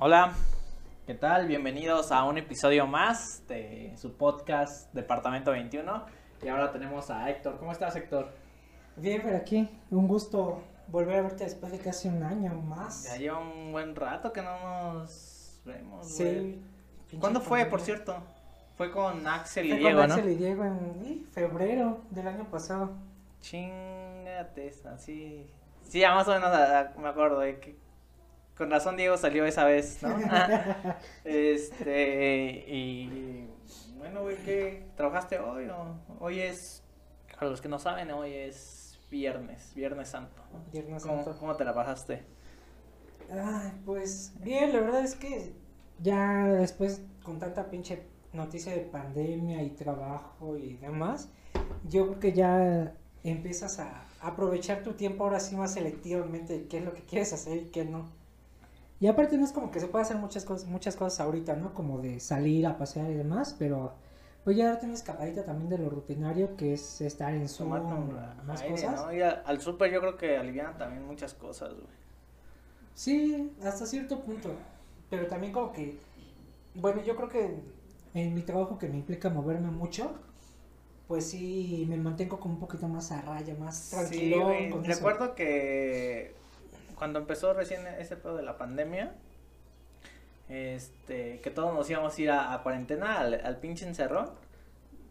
Hola, ¿qué tal? Bienvenidos a un episodio más de su podcast Departamento 21. Y ahora tenemos a Héctor. ¿Cómo estás, Héctor? Bien, por aquí. Un gusto volver a verte después de casi un año más. Ya lleva un buen rato que no nos vemos. Sí. güey. ¿Cuándo fue, por cierto? Fue con Axel y Fue Diego, con ¿no? Axel y Diego en febrero del año pasado. Chingate esa, sí. Sí, ya más o menos me acuerdo de que con razón Diego salió esa vez, ¿no? este, y bueno, güey, ¿qué? ¿Trabajaste hoy o hoy es, para los que no saben, hoy es viernes, viernes santo. Viernes ¿Cómo, Santo. cómo te la pasaste? Ay, pues bien, la verdad es que ya después con tanta pinche noticia de pandemia y trabajo y demás, yo creo que ya empiezas a aprovechar tu tiempo ahora sí más selectivamente qué es lo que quieres hacer y qué no. Y aparte no es como que se puede hacer muchas cosas, muchas cosas ahorita, ¿no? Como de salir a pasear y demás, pero pues ya darte una escapadita también de lo rutinario que es estar en un más aire, cosas. ¿no? Y a- al súper yo creo que alivian también muchas cosas, güey. Sí, hasta cierto punto. Pero también como que, bueno, yo creo que en mi trabajo que me implica moverme mucho, pues sí me mantengo como un poquito más a raya, más Sí, tranquilo con eso. Recuerdo que cuando empezó recién ese pedo de la pandemia, este, que todos nos íbamos a ir a, a cuarentena al, al pinche encerrón,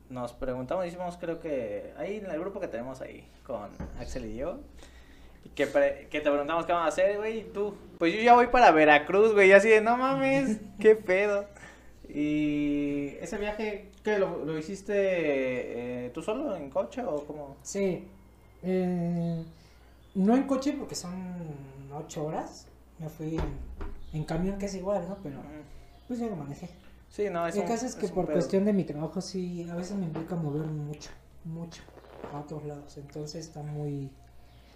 nos preguntamos, hicimos creo que ahí en el grupo que tenemos ahí con Axel y Diego, y que, pre- que te preguntamos qué vamos a hacer, güey, y tú, pues yo ya voy para Veracruz, güey, y así de, no mames, qué pedo. Y ese viaje, ¿qué? ¿Lo, lo hiciste eh, tú solo en coche o cómo? Sí, eh, no en coche porque son ocho horas, me fui en, en camión que es igual, ¿no? Pero pues yo lo manejé. Sí, no, es El un- caso es que por cuestión de mi trabajo sí, a veces me implica moverme mucho, mucho a otros lados, entonces está muy,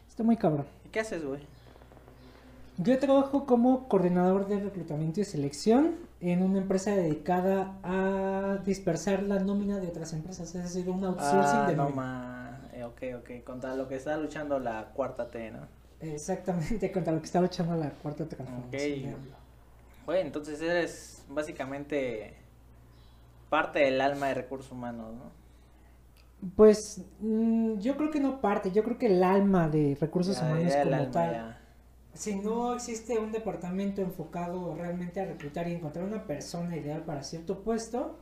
está muy cabrón. ¿Y qué haces, güey? Yo trabajo como coordinador de reclutamiento y selección en una empresa dedicada a dispersar la nómina de otras empresas, es decir, un outsourcing Ah, de no nómina. ma. eh, ok, ok. Contra lo que está luchando la cuarta T, ¿no? Exactamente, contra lo que está luchando la cuarta transformación. Ok. de AMLO. Güey, entonces eres básicamente parte del alma de recursos humanos, ¿no? Pues mm, yo creo que no parte, yo creo que el alma de recursos Ya, humanos ya como alma, tal. ya. Si no existe un departamento enfocado realmente a reclutar y encontrar una persona ideal para cierto puesto,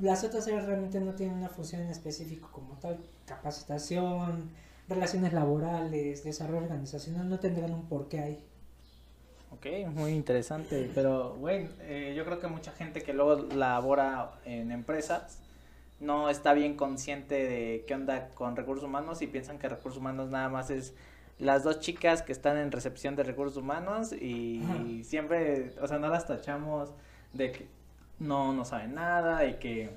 las otras áreas realmente no tienen una función en específico como tal. Capacitación, relaciones laborales, desarrollo organizacional no tendrán un porqué ahí. Ok, muy interesante. Pero, güey, eh, yo creo que mucha gente que luego labora en empresas no está bien consciente de qué onda con recursos humanos y piensan que recursos humanos nada más es las dos chicas que están en recepción de recursos humanos y siempre, o sea, no las tachamos de que no, no saben nada y que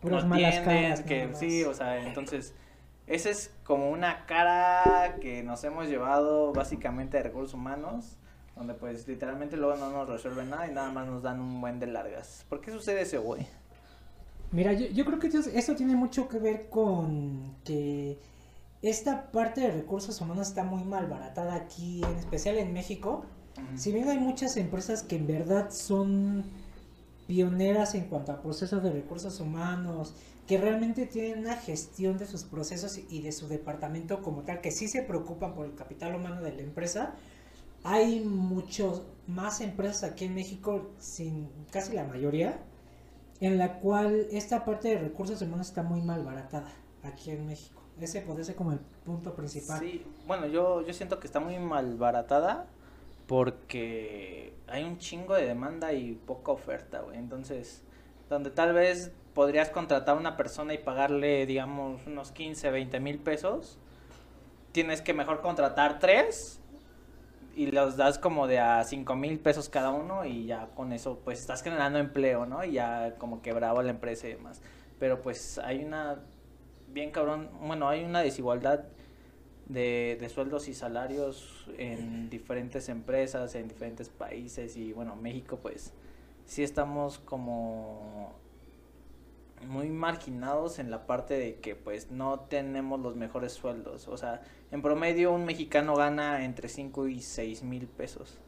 Puras no malas entienden, caras, que sí, o sea, entonces esa es como una cara que nos hemos llevado básicamente de recursos humanos, donde pues literalmente luego no nos resuelven nada y nada más nos dan un buen de largas. ¿Por qué sucede ese güey? Mira, yo, yo creo que eso, eso tiene mucho que ver con que esta parte de recursos humanos está muy malbaratada aquí, en especial en México. Si bien hay muchas empresas que en verdad son pioneras en cuanto a procesos de recursos humanos, que realmente tienen una gestión de sus procesos y de su departamento como tal, que sí se preocupan por el capital humano de la empresa, hay muchos más empresas aquí en México, sin casi la mayoría, en la cual esta parte de recursos humanos está muy mal baratada aquí en México. Ese podría ser como el punto principal. Sí, bueno, yo, yo siento que está muy malbaratada porque hay un chingo de demanda y poca oferta, güey. Entonces, donde tal vez podrías contratar a una persona y pagarle, digamos, unos 15, 20 mil pesos, tienes que mejor contratar tres y los das como de a 5 mil pesos cada uno y ya con eso pues estás generando empleo, ¿no? Y ya como quebraba la empresa y demás. Pero pues hay una, bien cabrón, bueno, hay una desigualdad de, de sueldos y salarios en diferentes empresas, en diferentes países y bueno, México pues sí estamos como muy marginados en la parte de que pues no tenemos los mejores sueldos. O sea, en promedio un mexicano gana entre 5 y 6 mil pesos.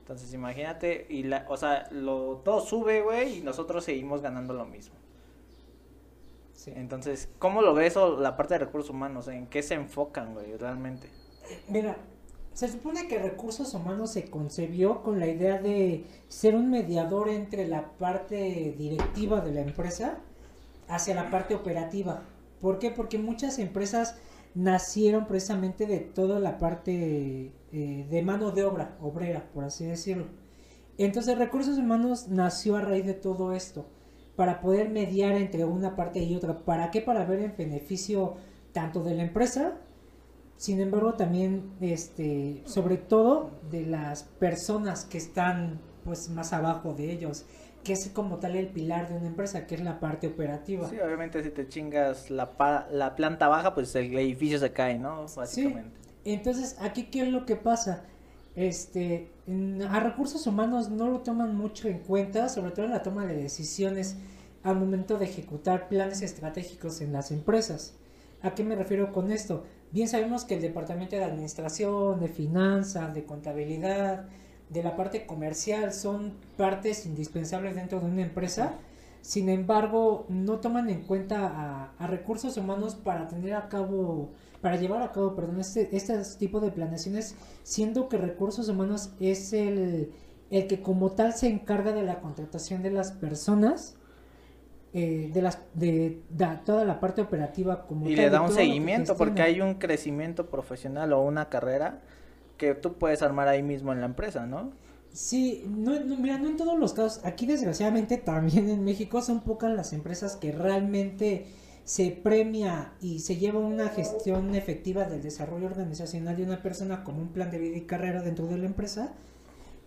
Entonces imagínate, y la, o sea, lo, todo sube, güey, y nosotros seguimos ganando lo mismo. Sí. Entonces, ¿cómo lo ves o la parte de recursos humanos? ¿En qué se enfocan, güey, realmente? Mira, se supone que recursos humanos se concebió con la idea de ser un mediador entre la parte directiva de la empresa hacia la parte operativa. ¿Por qué? Porque muchas empresas nacieron precisamente de toda la parte eh, de mano de obra, obrera, por así decirlo. Entonces recursos humanos nació a raíz de todo esto, para poder mediar entre una parte y otra. ¿Para qué? Para ver el beneficio tanto de la empresa, sin embargo también, este, sobre todo de las personas que están pues más abajo de ellos que es como tal el pilar de una empresa, que es la parte operativa. Sí, obviamente si te chingas la, la planta baja, pues el edificio se cae, ¿no? Básicamente. Sí. Entonces, aquí qué es lo que pasa? Este, a recursos humanos no lo toman mucho en cuenta, sobre todo en la toma de decisiones al momento de ejecutar planes estratégicos en las empresas. ¿A qué me refiero con esto? Bien sabemos que el departamento de administración, de finanzas, de contabilidad, de la parte comercial son partes indispensables dentro de una empresa. Sin embargo, no toman en cuenta a, recursos humanos para tener a cabo, para llevar a cabo, perdón, este, este tipo de planeaciones, siendo que recursos humanos es el, el que como tal se encarga de la contratación de las personas, eh, de, las, de, toda la parte operativa como y le da un seguimiento porque hay un crecimiento profesional o una carrera que tú puedes armar ahí mismo en la empresa, ¿no? Sí, no, mira, no en todos los casos. Aquí desgraciadamente también en México son pocas las empresas que realmente se premia y se lleva una gestión efectiva del desarrollo organizacional de una persona como un plan de vida y carrera dentro de la empresa.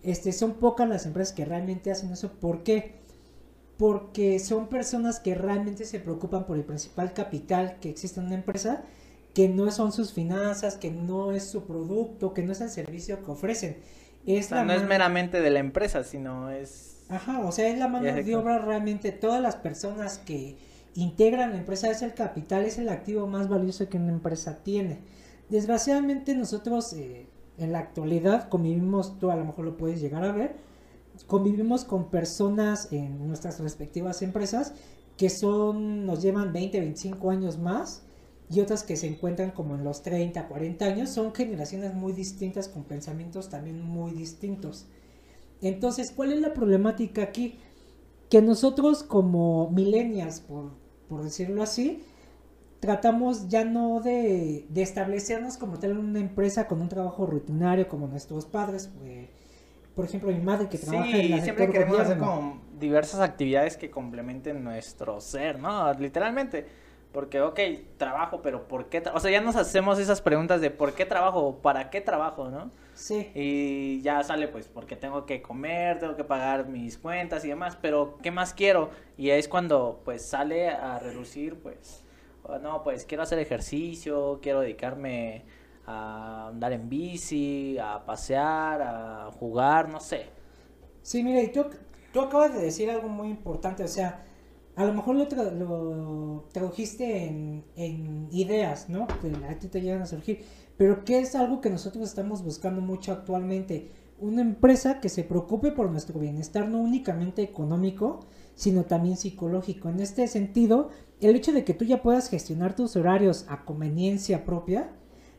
Este, son pocas las empresas que realmente hacen eso. ¿Por qué? Porque son personas que realmente se preocupan por el principal capital que existe en una empresa que no son sus finanzas, que no es su producto, que no es el servicio que ofrecen. Es no es meramente de la empresa, sino es... Ajá, o sea, es la mano de obra realmente. Todas las personas que integran la empresa es el capital, es el activo más valioso que una empresa tiene. Desgraciadamente nosotros eh, en la actualidad convivimos, tú a lo mejor lo puedes llegar a ver, convivimos con personas en nuestras respectivas empresas que son, nos llevan 20, 25 años más y otras que se encuentran como en los 30, 40 años, son generaciones muy distintas con pensamientos también muy distintos. Entonces, ¿cuál es la problemática aquí? Que nosotros como millennials, por, por decirlo así, tratamos ya no de, de, establecernos como tal en una empresa con un trabajo rutinario como nuestros padres. Pues, por ejemplo, mi madre que trabaja en la siempre queremos hacer como diversas actividades que complementen nuestro ser, ¿no? Literalmente porque, ok, trabajo, pero ¿por qué? O sea, ya nos hacemos esas preguntas de ¿por qué trabajo? ¿Para qué trabajo? ¿No? Sí. Y ya sale, pues, porque tengo que comer, tengo que pagar mis cuentas y demás, pero ¿qué más quiero? Y es cuando, pues, sale a reducir, pues, oh, no, pues, quiero hacer ejercicio, quiero dedicarme a andar en bici, a pasear, a jugar, no sé. Sí, mira, y tú, tú acabas de decir algo muy importante, o sea, a lo mejor lo, lo tradujiste en, ideas, ¿no? Que a ti te llegan a surgir. Pero ¿qué es algo que nosotros estamos buscando mucho actualmente? Una empresa que se preocupe por nuestro bienestar, no únicamente económico, sino también psicológico. En este sentido, el hecho de que tú ya puedas gestionar tus horarios a conveniencia propia,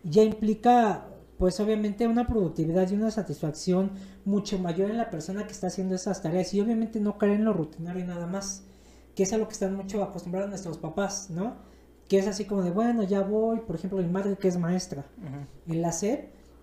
ya implica, pues obviamente, una productividad y una satisfacción mucho mayor en la persona que está haciendo esas tareas. Y obviamente no caer en lo rutinario nada más que es a lo que están mucho acostumbrados nuestros papás, ¿no? Que es así como de, bueno, ya voy, por ejemplo, mi madre que es maestra en la SED,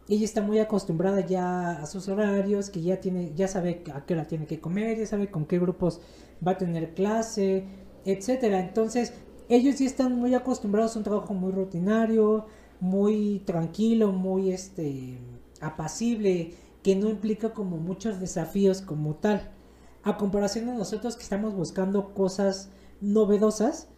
ella está muy acostumbrada ya a sus horarios, que ya tiene, ya sabe a qué hora tiene que comer, ya sabe con qué grupos va a tener clase, etcétera. Entonces, ellos ya están muy acostumbrados a un trabajo muy rutinario, muy tranquilo, muy este apacible, que no implica como muchos desafíos como tal. A comparación de nosotros que estamos buscando cosas novedosas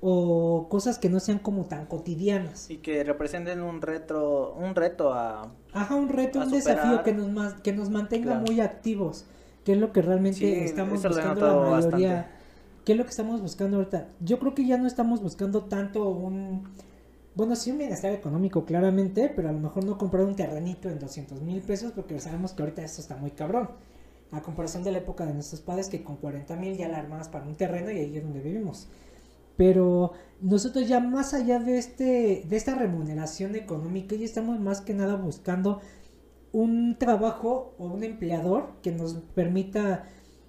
o cosas que no sean como tan cotidianas. Y que representen un reto un reto a ajá un reto un desafío que nos que nos mantenga muy activos que es lo que realmente estamos buscando la mayoría. qué es lo que estamos buscando ahorita yo creo que ya no estamos buscando tanto un bueno, sí un bienestar económico claramente, pero a lo mejor no comprar un terrenito en 200 mil pesos porque sabemos que ahorita esto está muy cabrón. A comparación de la época de nuestros padres que con 40 mil ya la armabas para un terreno y ahí es donde vivimos. Pero nosotros ya más allá de, este, de esta remuneración económica, ya estamos más que nada buscando un trabajo o un empleador que nos permita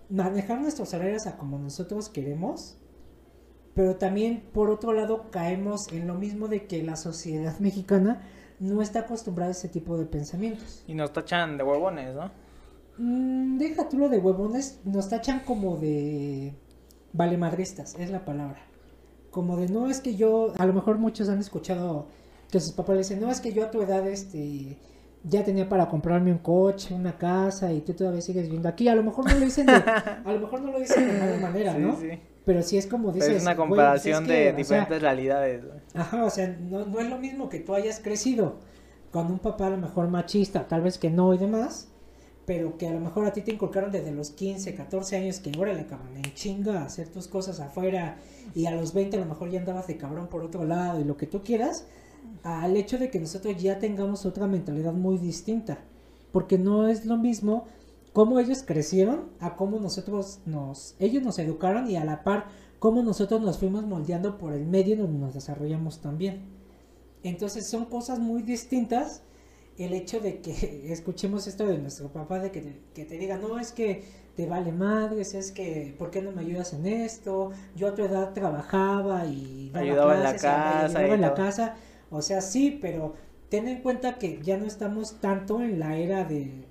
manejar nuestros salarios a como nosotros queremos pero también por otro lado caemos en lo mismo de que la sociedad mexicana no está acostumbrada a ese tipo de pensamientos. Y nos tachan de huevones, ¿no? Mm, deja tú lo de huevones, nos tachan como de valemadristas, es la palabra. Como de no es que yo, a lo mejor muchos han escuchado que sus papás le dicen, no es que yo a tu edad este ya tenía para comprarme un coche, una casa y tú todavía sigues viendo aquí. A lo mejor no lo dicen de, a lo mejor no lo dicen de mala manera, ¿no? Sí. Pero sí es como dices. es una comparación de diferentes realidades. Ajá, o sea, no, no es lo mismo que tú hayas crecido con un papá a lo mejor machista, tal vez que no y demás, pero que a lo mejor a ti te inculcaron desde los 15, 14 años que ahora le cabrón, en chinga hacer tus cosas afuera y a los 20 a lo mejor ya andabas de cabrón por otro lado y lo que tú quieras, al hecho de que nosotros ya tengamos otra mentalidad muy distinta, porque no es lo mismo cómo ellos crecieron a cómo nosotros nos, ellos nos educaron y a la par cómo nosotros nos fuimos moldeando por el medio donde nos desarrollamos también. Entonces son cosas muy distintas el hecho de que escuchemos esto de nuestro papá, de que te, que te diga, no, es que te vale madres, es que, ¿por qué no me ayudas en esto? Yo a tu edad trabajaba y ayudaba en la casa. en la casa. O sea, sí, pero ten en cuenta que ya no estamos tanto en la era de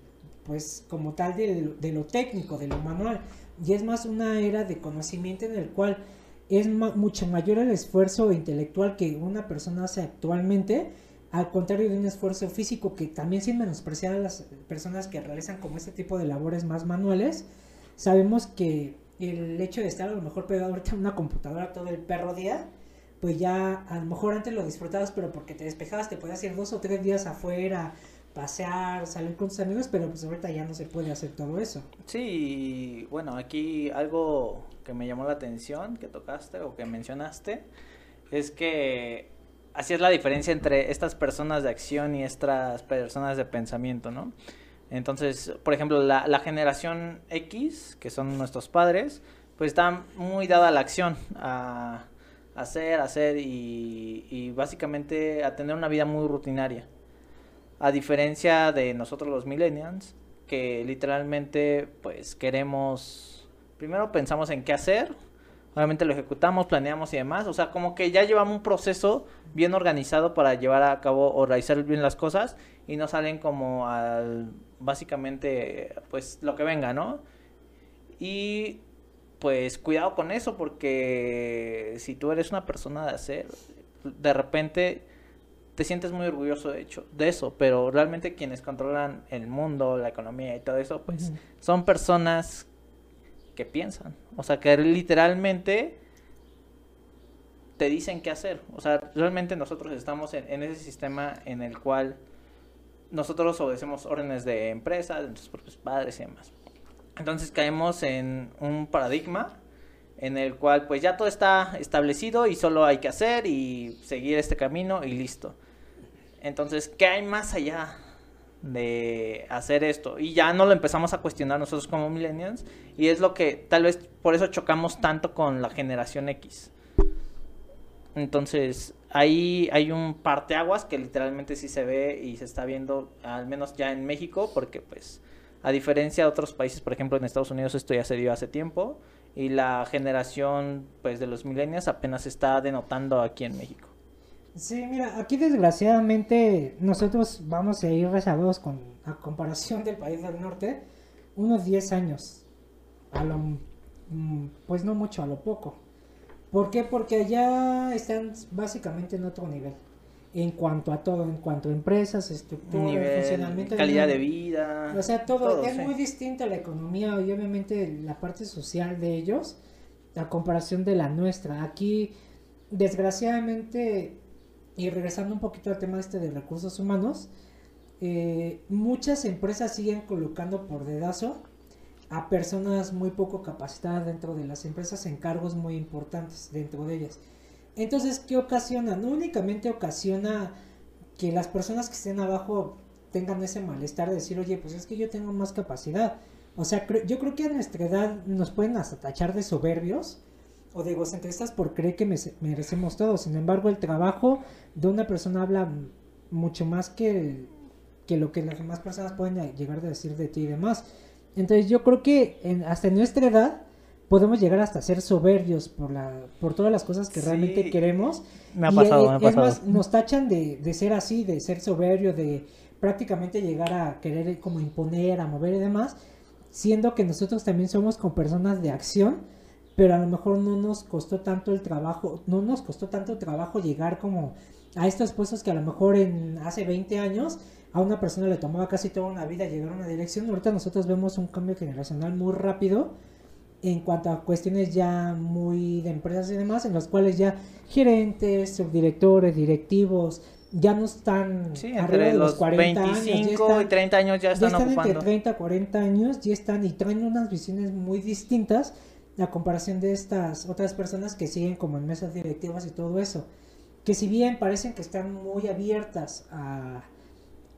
pues como tal de, lo técnico, de lo manual. Y es más una era de conocimiento en el cual es mucho mayor el esfuerzo intelectual que una persona hace actualmente, al contrario de un esfuerzo físico que también sin menospreciar a las personas que realizan como este tipo de labores más manuales, sabemos que el hecho de estar a lo mejor pegado ahorita en una computadora todo el perro día, pues ya a lo mejor antes lo disfrutabas, pero porque te despejabas, te podías ir dos o tres días afuera, pasear, salir con tus amigos, pero pues ahorita ya no se puede hacer todo eso. Sí, bueno, aquí algo que me llamó la atención, que tocaste o que mencionaste, es que así es la diferencia entre estas personas de acción y estas personas de pensamiento, ¿no? Entonces, por ejemplo, la, generación X, que son nuestros padres, pues está muy dada a la acción, a hacer, hacer y básicamente a tener una vida muy rutinaria. A diferencia de nosotros los millennials, que literalmente pues queremos, primero pensamos en qué hacer, obviamente lo ejecutamos, planeamos y demás, o sea, como que ya llevamos un proceso bien organizado para llevar a cabo o realizar bien las cosas y no salen como al, básicamente, pues lo que venga, ¿no? Y pues cuidado con eso porque si tú eres una persona de hacer, de repente te sientes muy orgulloso de hecho de eso, pero realmente quienes controlan el mundo, la economía y todo eso, pues son personas que piensan, o sea, que literalmente te dicen qué hacer, o sea, realmente nosotros estamos en, ese sistema en el cual nosotros obedecemos órdenes de empresas, de nuestros propios padres y demás. Entonces caemos en un paradigma en el cual pues ya todo está establecido y solo hay que hacer y seguir este camino y listo. Entonces, ¿qué hay más allá de hacer esto? Y ya no lo empezamos a cuestionar nosotros como millennials y es lo que tal vez por eso chocamos tanto con la generación X. Entonces, hay un parteaguas que literalmente sí se ve y se está viendo, al menos ya en México, porque pues a diferencia de otros países, por ejemplo en Estados Unidos esto ya se dio hace tiempo y la generación pues de los millennials apenas está denotando aquí en México. Sí, mira, aquí desgraciadamente nosotros vamos a ir rezagados con, a comparación del país del norte, unos 10 años. A lo, mm, pues no mucho, a lo poco. ¿Por qué? Porque allá están básicamente en otro nivel. En cuanto a todo, en cuanto a empresas, estructura, funcionamiento. Calidad de vida. O sea, todo. es muy distinta la economía y obviamente la parte social de ellos a comparación de la nuestra. Aquí, desgraciadamente, y regresando un poquito al tema este de recursos humanos, eh, muchas empresas siguen colocando por dedazo a personas muy poco capacitadas dentro de las empresas en cargos muy importantes dentro de ellas. Entonces, ¿qué ocasiona? No únicamente ocasiona que las personas que estén abajo tengan ese malestar de decir, oye, pues es que yo tengo más capacidad. O sea, yo creo que a nuestra edad nos pueden hasta tachar de soberbios o de egocentristas por creer que merecemos todo. Sin embargo, el trabajo de una persona habla mucho más que, que lo que las demás personas pueden llegar a decir de ti y demás. Entonces yo creo que en, hasta en nuestra edad podemos llegar hasta ser soberbios por la por todas las cosas que realmente queremos. Me ha pasado, y, me ha pasado. Es más, nos tachan de, de ser así, de ser soberbio, de prácticamente llegar a querer como imponer, a mover y demás, siendo que nosotros también somos con personas de acción, pero a lo mejor no nos costó tanto el trabajo, no nos costó tanto trabajo llegar como a estos puestos que a lo mejor en hace 20 años a una persona le tomaba casi toda una vida llegar a una dirección. Ahorita nosotros vemos un cambio generacional muy rápido en cuanto a cuestiones ya muy de empresas y demás, en los cuales ya gerentes, subdirectores, directivos, ya no están sí, entre los, 40 25 y 30 años ya están, ya están ocupando. entre 30 40 años ya están y traen unas visiones muy distintas a comparación de estas otras personas que siguen como en mesas directivas y todo eso. Que si bien parecen que están muy abiertas a,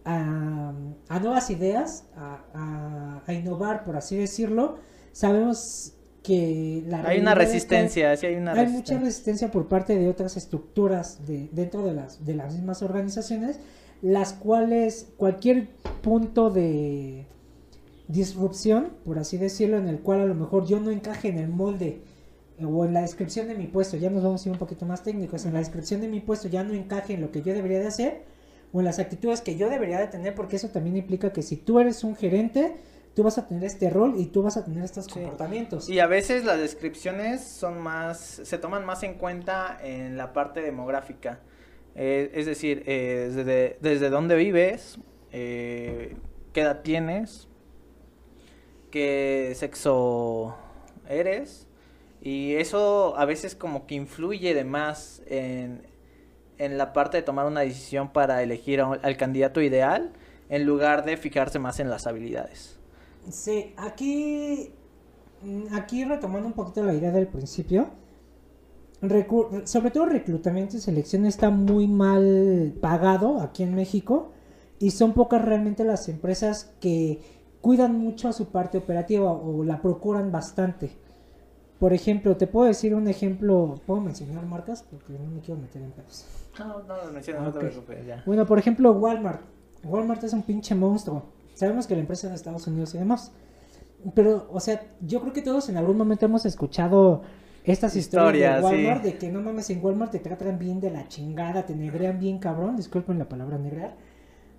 a, nuevas ideas, a, a, innovar, por así decirlo, sabemos que la hay una resistencia, sí hay una hay mucha resistencia por parte de otras estructuras de, dentro de las, de las mismas organizaciones, las cuales cualquier punto de disrupción, por así decirlo, en el cual a lo mejor yo no encaje en el molde o en la descripción de mi puesto, ya nos vamos a ir un poquito más técnicos, en la descripción de mi puesto ya no encaje en lo que yo debería de hacer o en las actitudes que yo debería de tener, porque eso también implica que si tú eres un gerente, tú vas a tener este rol y tú vas a tener estos comportamientos. Y a veces las descripciones son más, se toman más en cuenta en la parte demográfica. Eh, es decir, eh, desde, desde dónde vives, eh, qué edad tienes, qué sexo eres, y eso a veces como que influye de más en, la parte de tomar una decisión para elegir al candidato ideal en lugar de fijarse más en las habilidades. Sí, aquí, aquí retomando un poquito la idea del principio, sobre todo reclutamiento y selección está muy mal pagado aquí en México y son pocas realmente las empresas que cuidan mucho a su parte operativa o la procuran bastante. Por ejemplo, te puedo decir un ejemplo, ¿puedo mencionar marcas? Porque no me quiero meter en pedos. No, no no menciones, no te preocupes, ya. Bueno, por ejemplo, Walmart. Walmart es un pinche monstruo. Sabemos que la empresa es de Estados Unidos y demás. Pero, o sea, yo creo que todos en algún momento hemos escuchado estas historias de Walmart, de que no mames, en Walmart te tratan bien de la chingada, te negrean bien cabrón, disculpen la palabra negrear.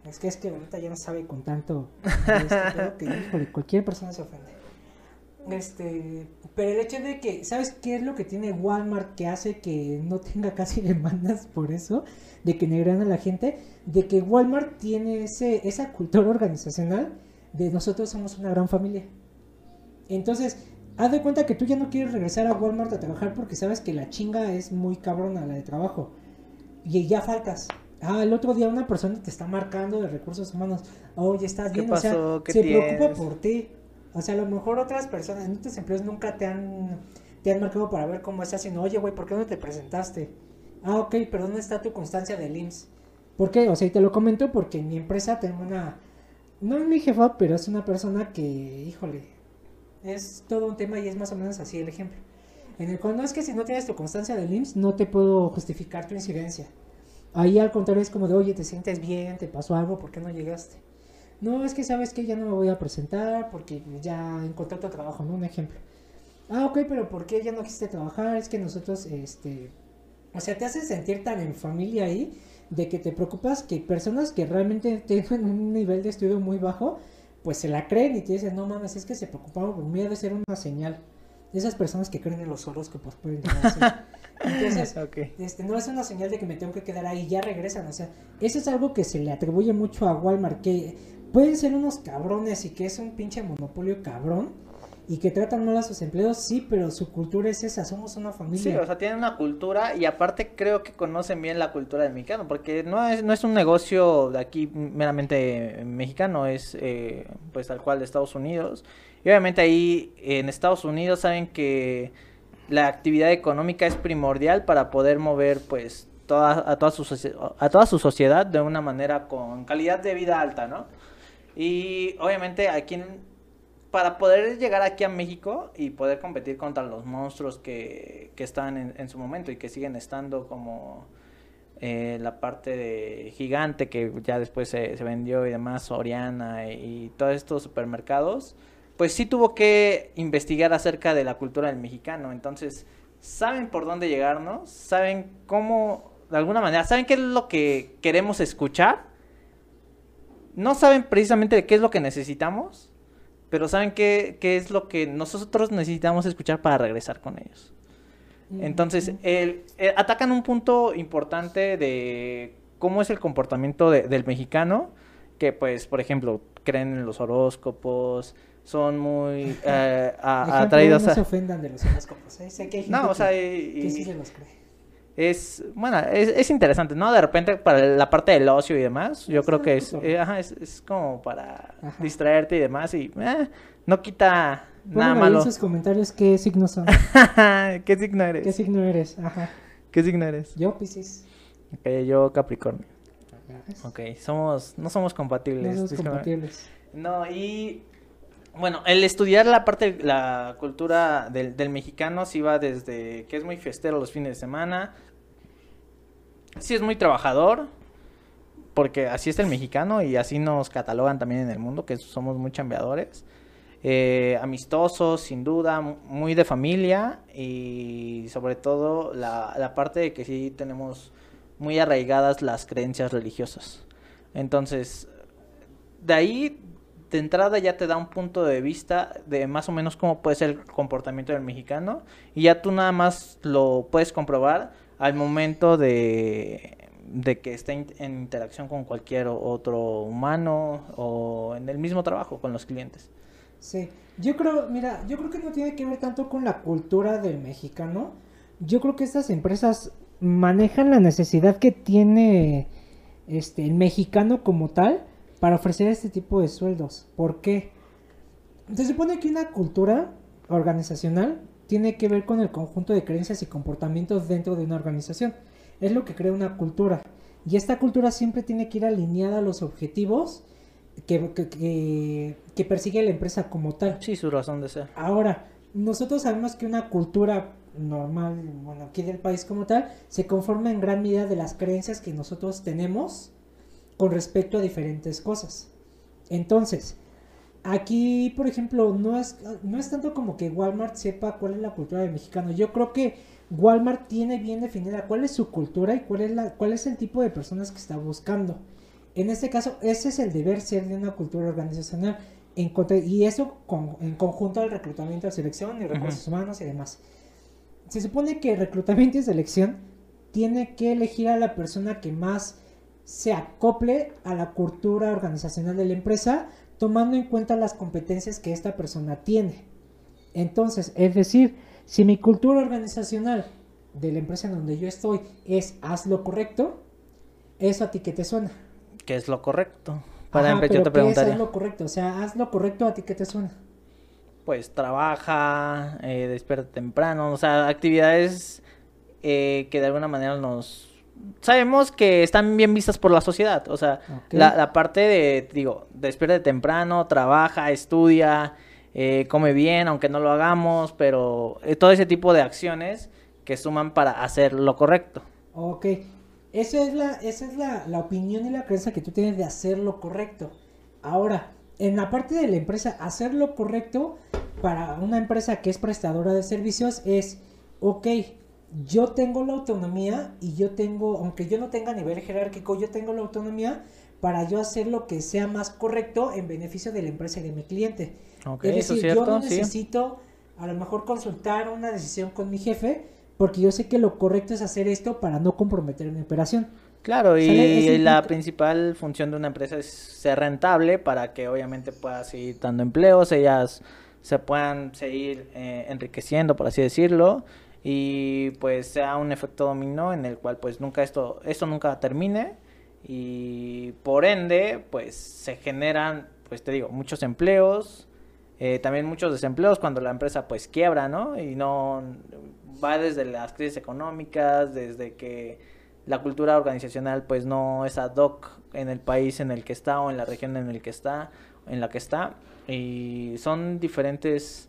Es que es que ahorita ya no sabe con tanto este que, cualquier persona se ofende. Este, pero el hecho de que, ¿sabes qué es lo que tiene Walmart que hace que no tenga casi demandas por eso? De que negran a la gente, de que Walmart tiene ese, esa cultura organizacional de nosotros somos una gran familia. Entonces, haz de cuenta que tú ya no quieres regresar a Walmart a trabajar porque sabes que la chinga es muy cabrona la de trabajo. Y ya faltas. Ah, el otro día una persona te está marcando de recursos humanos. Oye, estás bien, o sea, se preocupa por ti. O sea, a lo mejor otras personas en otros empleos nunca te han, te han marcado para ver cómo estás, sino, oye, güey, ¿por qué no te presentaste? Ah, ok, pero ¿dónde está tu constancia del IMSS? ¿Por qué? O sea, y te lo comento porque en mi empresa tengo una, no es mi jefa, pero es una persona que, híjole, es todo un tema y es más o menos así el ejemplo. En el cual no es que si no tienes tu constancia del IMSS, no te puedo justificar tu incidencia. Ahí al contrario es como de, oye, te sientes bien, te pasó algo, ¿por qué no llegaste? No, es que sabes que ya no me voy a presentar porque ya encontré otro trabajo, ¿no? Un ejemplo. Ah, ok, pero ¿por qué ya no quisiste trabajar? Es que nosotros, este, o sea, te hace sentir tan en familia ahí de que te preocupas que personas que realmente tienen un nivel de estudio muy bajo, pues se la creen y te dicen, no mames, es que se preocuparon por mí, debe ser una señal. Esas personas que creen en los horóscopos pueden llegar Entonces, este, no es una señal de que me tengo que quedar ahí, ya regresan. O sea, eso es algo que se le atribuye mucho a Walmart, que pueden ser unos cabrones y que es un pinche monopolio cabrón y que tratan mal a sus empleados, sí, pero su cultura es esa, somos una familia. Sí, o sea, tienen una cultura y aparte creo que conocen bien la cultura del mexicano, porque no es, no es un negocio de aquí meramente mexicano, es eh, pues tal cual de Estados Unidos. Y obviamente ahí en Estados Unidos saben que la actividad económica es primordial para poder mover pues toda, a, toda su, a toda su sociedad de una manera con calidad de vida alta, ¿no? Y obviamente aquí para poder llegar aquí a México y poder competir contra los monstruos que, que están en, su momento y que siguen estando como eh, la parte de gigante que ya después se, vendió y demás, Oriana y todos estos supermercados, pues sí tuvo que investigar acerca de la cultura del mexicano. Entonces, saben por dónde llegarnos, saben cómo, de alguna manera, saben qué es lo que queremos escuchar. No saben precisamente qué es lo que necesitamos, pero saben qué, qué es lo que nosotros necesitamos escuchar para regresar con ellos. Entonces, el, el, atacan un punto importante de cómo es el comportamiento de, del mexicano, que pues, por ejemplo, creen en los horóscopos, son muy eh, a, atraídos no a... se ofendan de los horóscopos, ¿eh? sé que hay gente no, o sea, que, y, sí se los cree. Es, bueno, es, es, interesante, ¿no? De repente para la parte del ocio y demás, yo creo que es, eh, ajá, es, es, como para ajá. distraerte y demás y eh, no quita Pongan nada ahí malo. en sus comentarios qué signos son. ¿Qué signo eres? ¿Qué signo eres? Ajá. ¿Qué signo eres? Yo, Pisces. Okay, yo, Capricornio. Ok, somos, no somos compatibles. No somos compatibles. No, y bueno, el estudiar la parte, la cultura del, del, mexicano sí va desde que es muy fiestero los fines de semana, sí es muy trabajador, porque así es el mexicano y así nos catalogan también en el mundo, que somos muy chambeadores, eh, amistosos, sin duda, muy de familia y sobre todo la, la parte de que sí tenemos muy arraigadas las creencias religiosas. Entonces, de ahí de entrada ya te da un punto de vista de más o menos cómo puede ser el comportamiento del mexicano y ya tú nada más lo puedes comprobar al momento de, de que esté en interacción con cualquier otro humano o en el mismo trabajo con los clientes. Sí, yo creo, mira, yo creo que no tiene que ver tanto con la cultura del mexicano. Yo creo que estas empresas manejan la necesidad que tiene este el mexicano como tal para ofrecer este tipo de sueldos. ¿Por qué? Se supone que una cultura organizacional tiene que ver con el conjunto de creencias y comportamientos dentro de una organización. Es lo que crea una cultura. Y esta cultura siempre tiene que ir alineada a los objetivos que, que, que, que persigue la empresa como tal. Sí, su razón de ser. Ahora, nosotros sabemos que una cultura normal, bueno, aquí del país como tal, se conforma en gran medida de las creencias que nosotros tenemos con respecto a diferentes cosas. Entonces, aquí, por ejemplo, no es, no es tanto como que Walmart sepa cuál es la cultura del mexicano. Yo creo que Walmart tiene bien definida cuál es su cultura y cuál es, la, cuál es el tipo de personas que está buscando. En este caso, ese es el deber ser de una cultura organizacional. En, y eso con, en conjunto al reclutamiento de selección y recursos uh -huh. humanos y demás. Se supone que reclutamiento y selección tiene que elegir a la persona que más se acople a la cultura organizacional de la empresa, tomando en cuenta las competencias que esta persona tiene. Entonces, es decir, si mi cultura organizacional de la empresa en donde yo estoy es haz lo correcto, eso a ti que te suena. ¿Qué es lo correcto? Para Ajá, yo pero te ¿qué preguntaría. es haz lo correcto? O sea, haz lo correcto a ti que te suena. Pues trabaja, eh, despierta temprano, o sea, actividades eh, que de alguna manera nos sabemos que están bien vistas por la sociedad. O sea, okay. la, la, parte de, digo, despierta temprano, trabaja, estudia, eh, come bien, aunque no lo hagamos, pero eh, todo ese tipo de acciones que suman para hacer lo correcto. Ok, esa es, la, esa es la, la opinión y la creencia que tú tienes de hacer lo correcto. Ahora, en la parte de la empresa, hacer lo correcto para una empresa que es prestadora de servicios es, ok, yo tengo la autonomía y yo tengo, aunque yo no tenga nivel jerárquico, yo tengo la autonomía para yo hacer lo que sea más correcto en beneficio de la empresa y de mi cliente. Okay, es decir, es cierto, yo no necesito sí. a lo mejor consultar una decisión con mi jefe porque yo sé que lo correcto es hacer esto para no comprometer mi operación. Claro, y la principal función de una empresa es ser rentable para que obviamente pueda seguir dando empleos, ellas se puedan seguir eh, enriqueciendo, por así decirlo, y pues sea un efecto dominó en el cual pues nunca esto esto nunca termine y por ende pues se generan pues te digo muchos empleos eh, también muchos desempleos cuando la empresa pues quiebra, ¿no? Y no va desde las crisis económicas, desde que la cultura organizacional pues no es ad hoc en el país en el que está o en la región en el que está, en la que está y son diferentes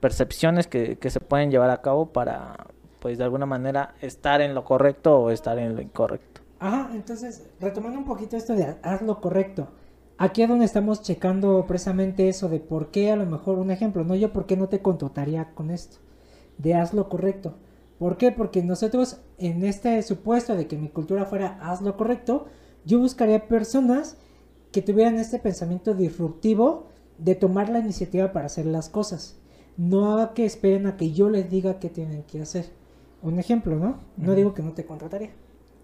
percepciones que, se pueden llevar a cabo para pues de alguna manera estar en lo correcto o estar en lo incorrecto. Ajá, entonces, retomando un poquito esto de haz lo correcto. Aquí es donde estamos checando precisamente eso de por qué a lo mejor un ejemplo, no yo por qué no te contrataría con esto, de haz lo correcto. ¿Por qué? Porque nosotros en este supuesto de que mi cultura fuera haz lo correcto, yo buscaría personas que tuvieran este pensamiento disruptivo de tomar la iniciativa para hacer las cosas. No a que esperen a que yo les diga qué tienen que hacer. Un ejemplo, ¿no? No digo que no te contrataría.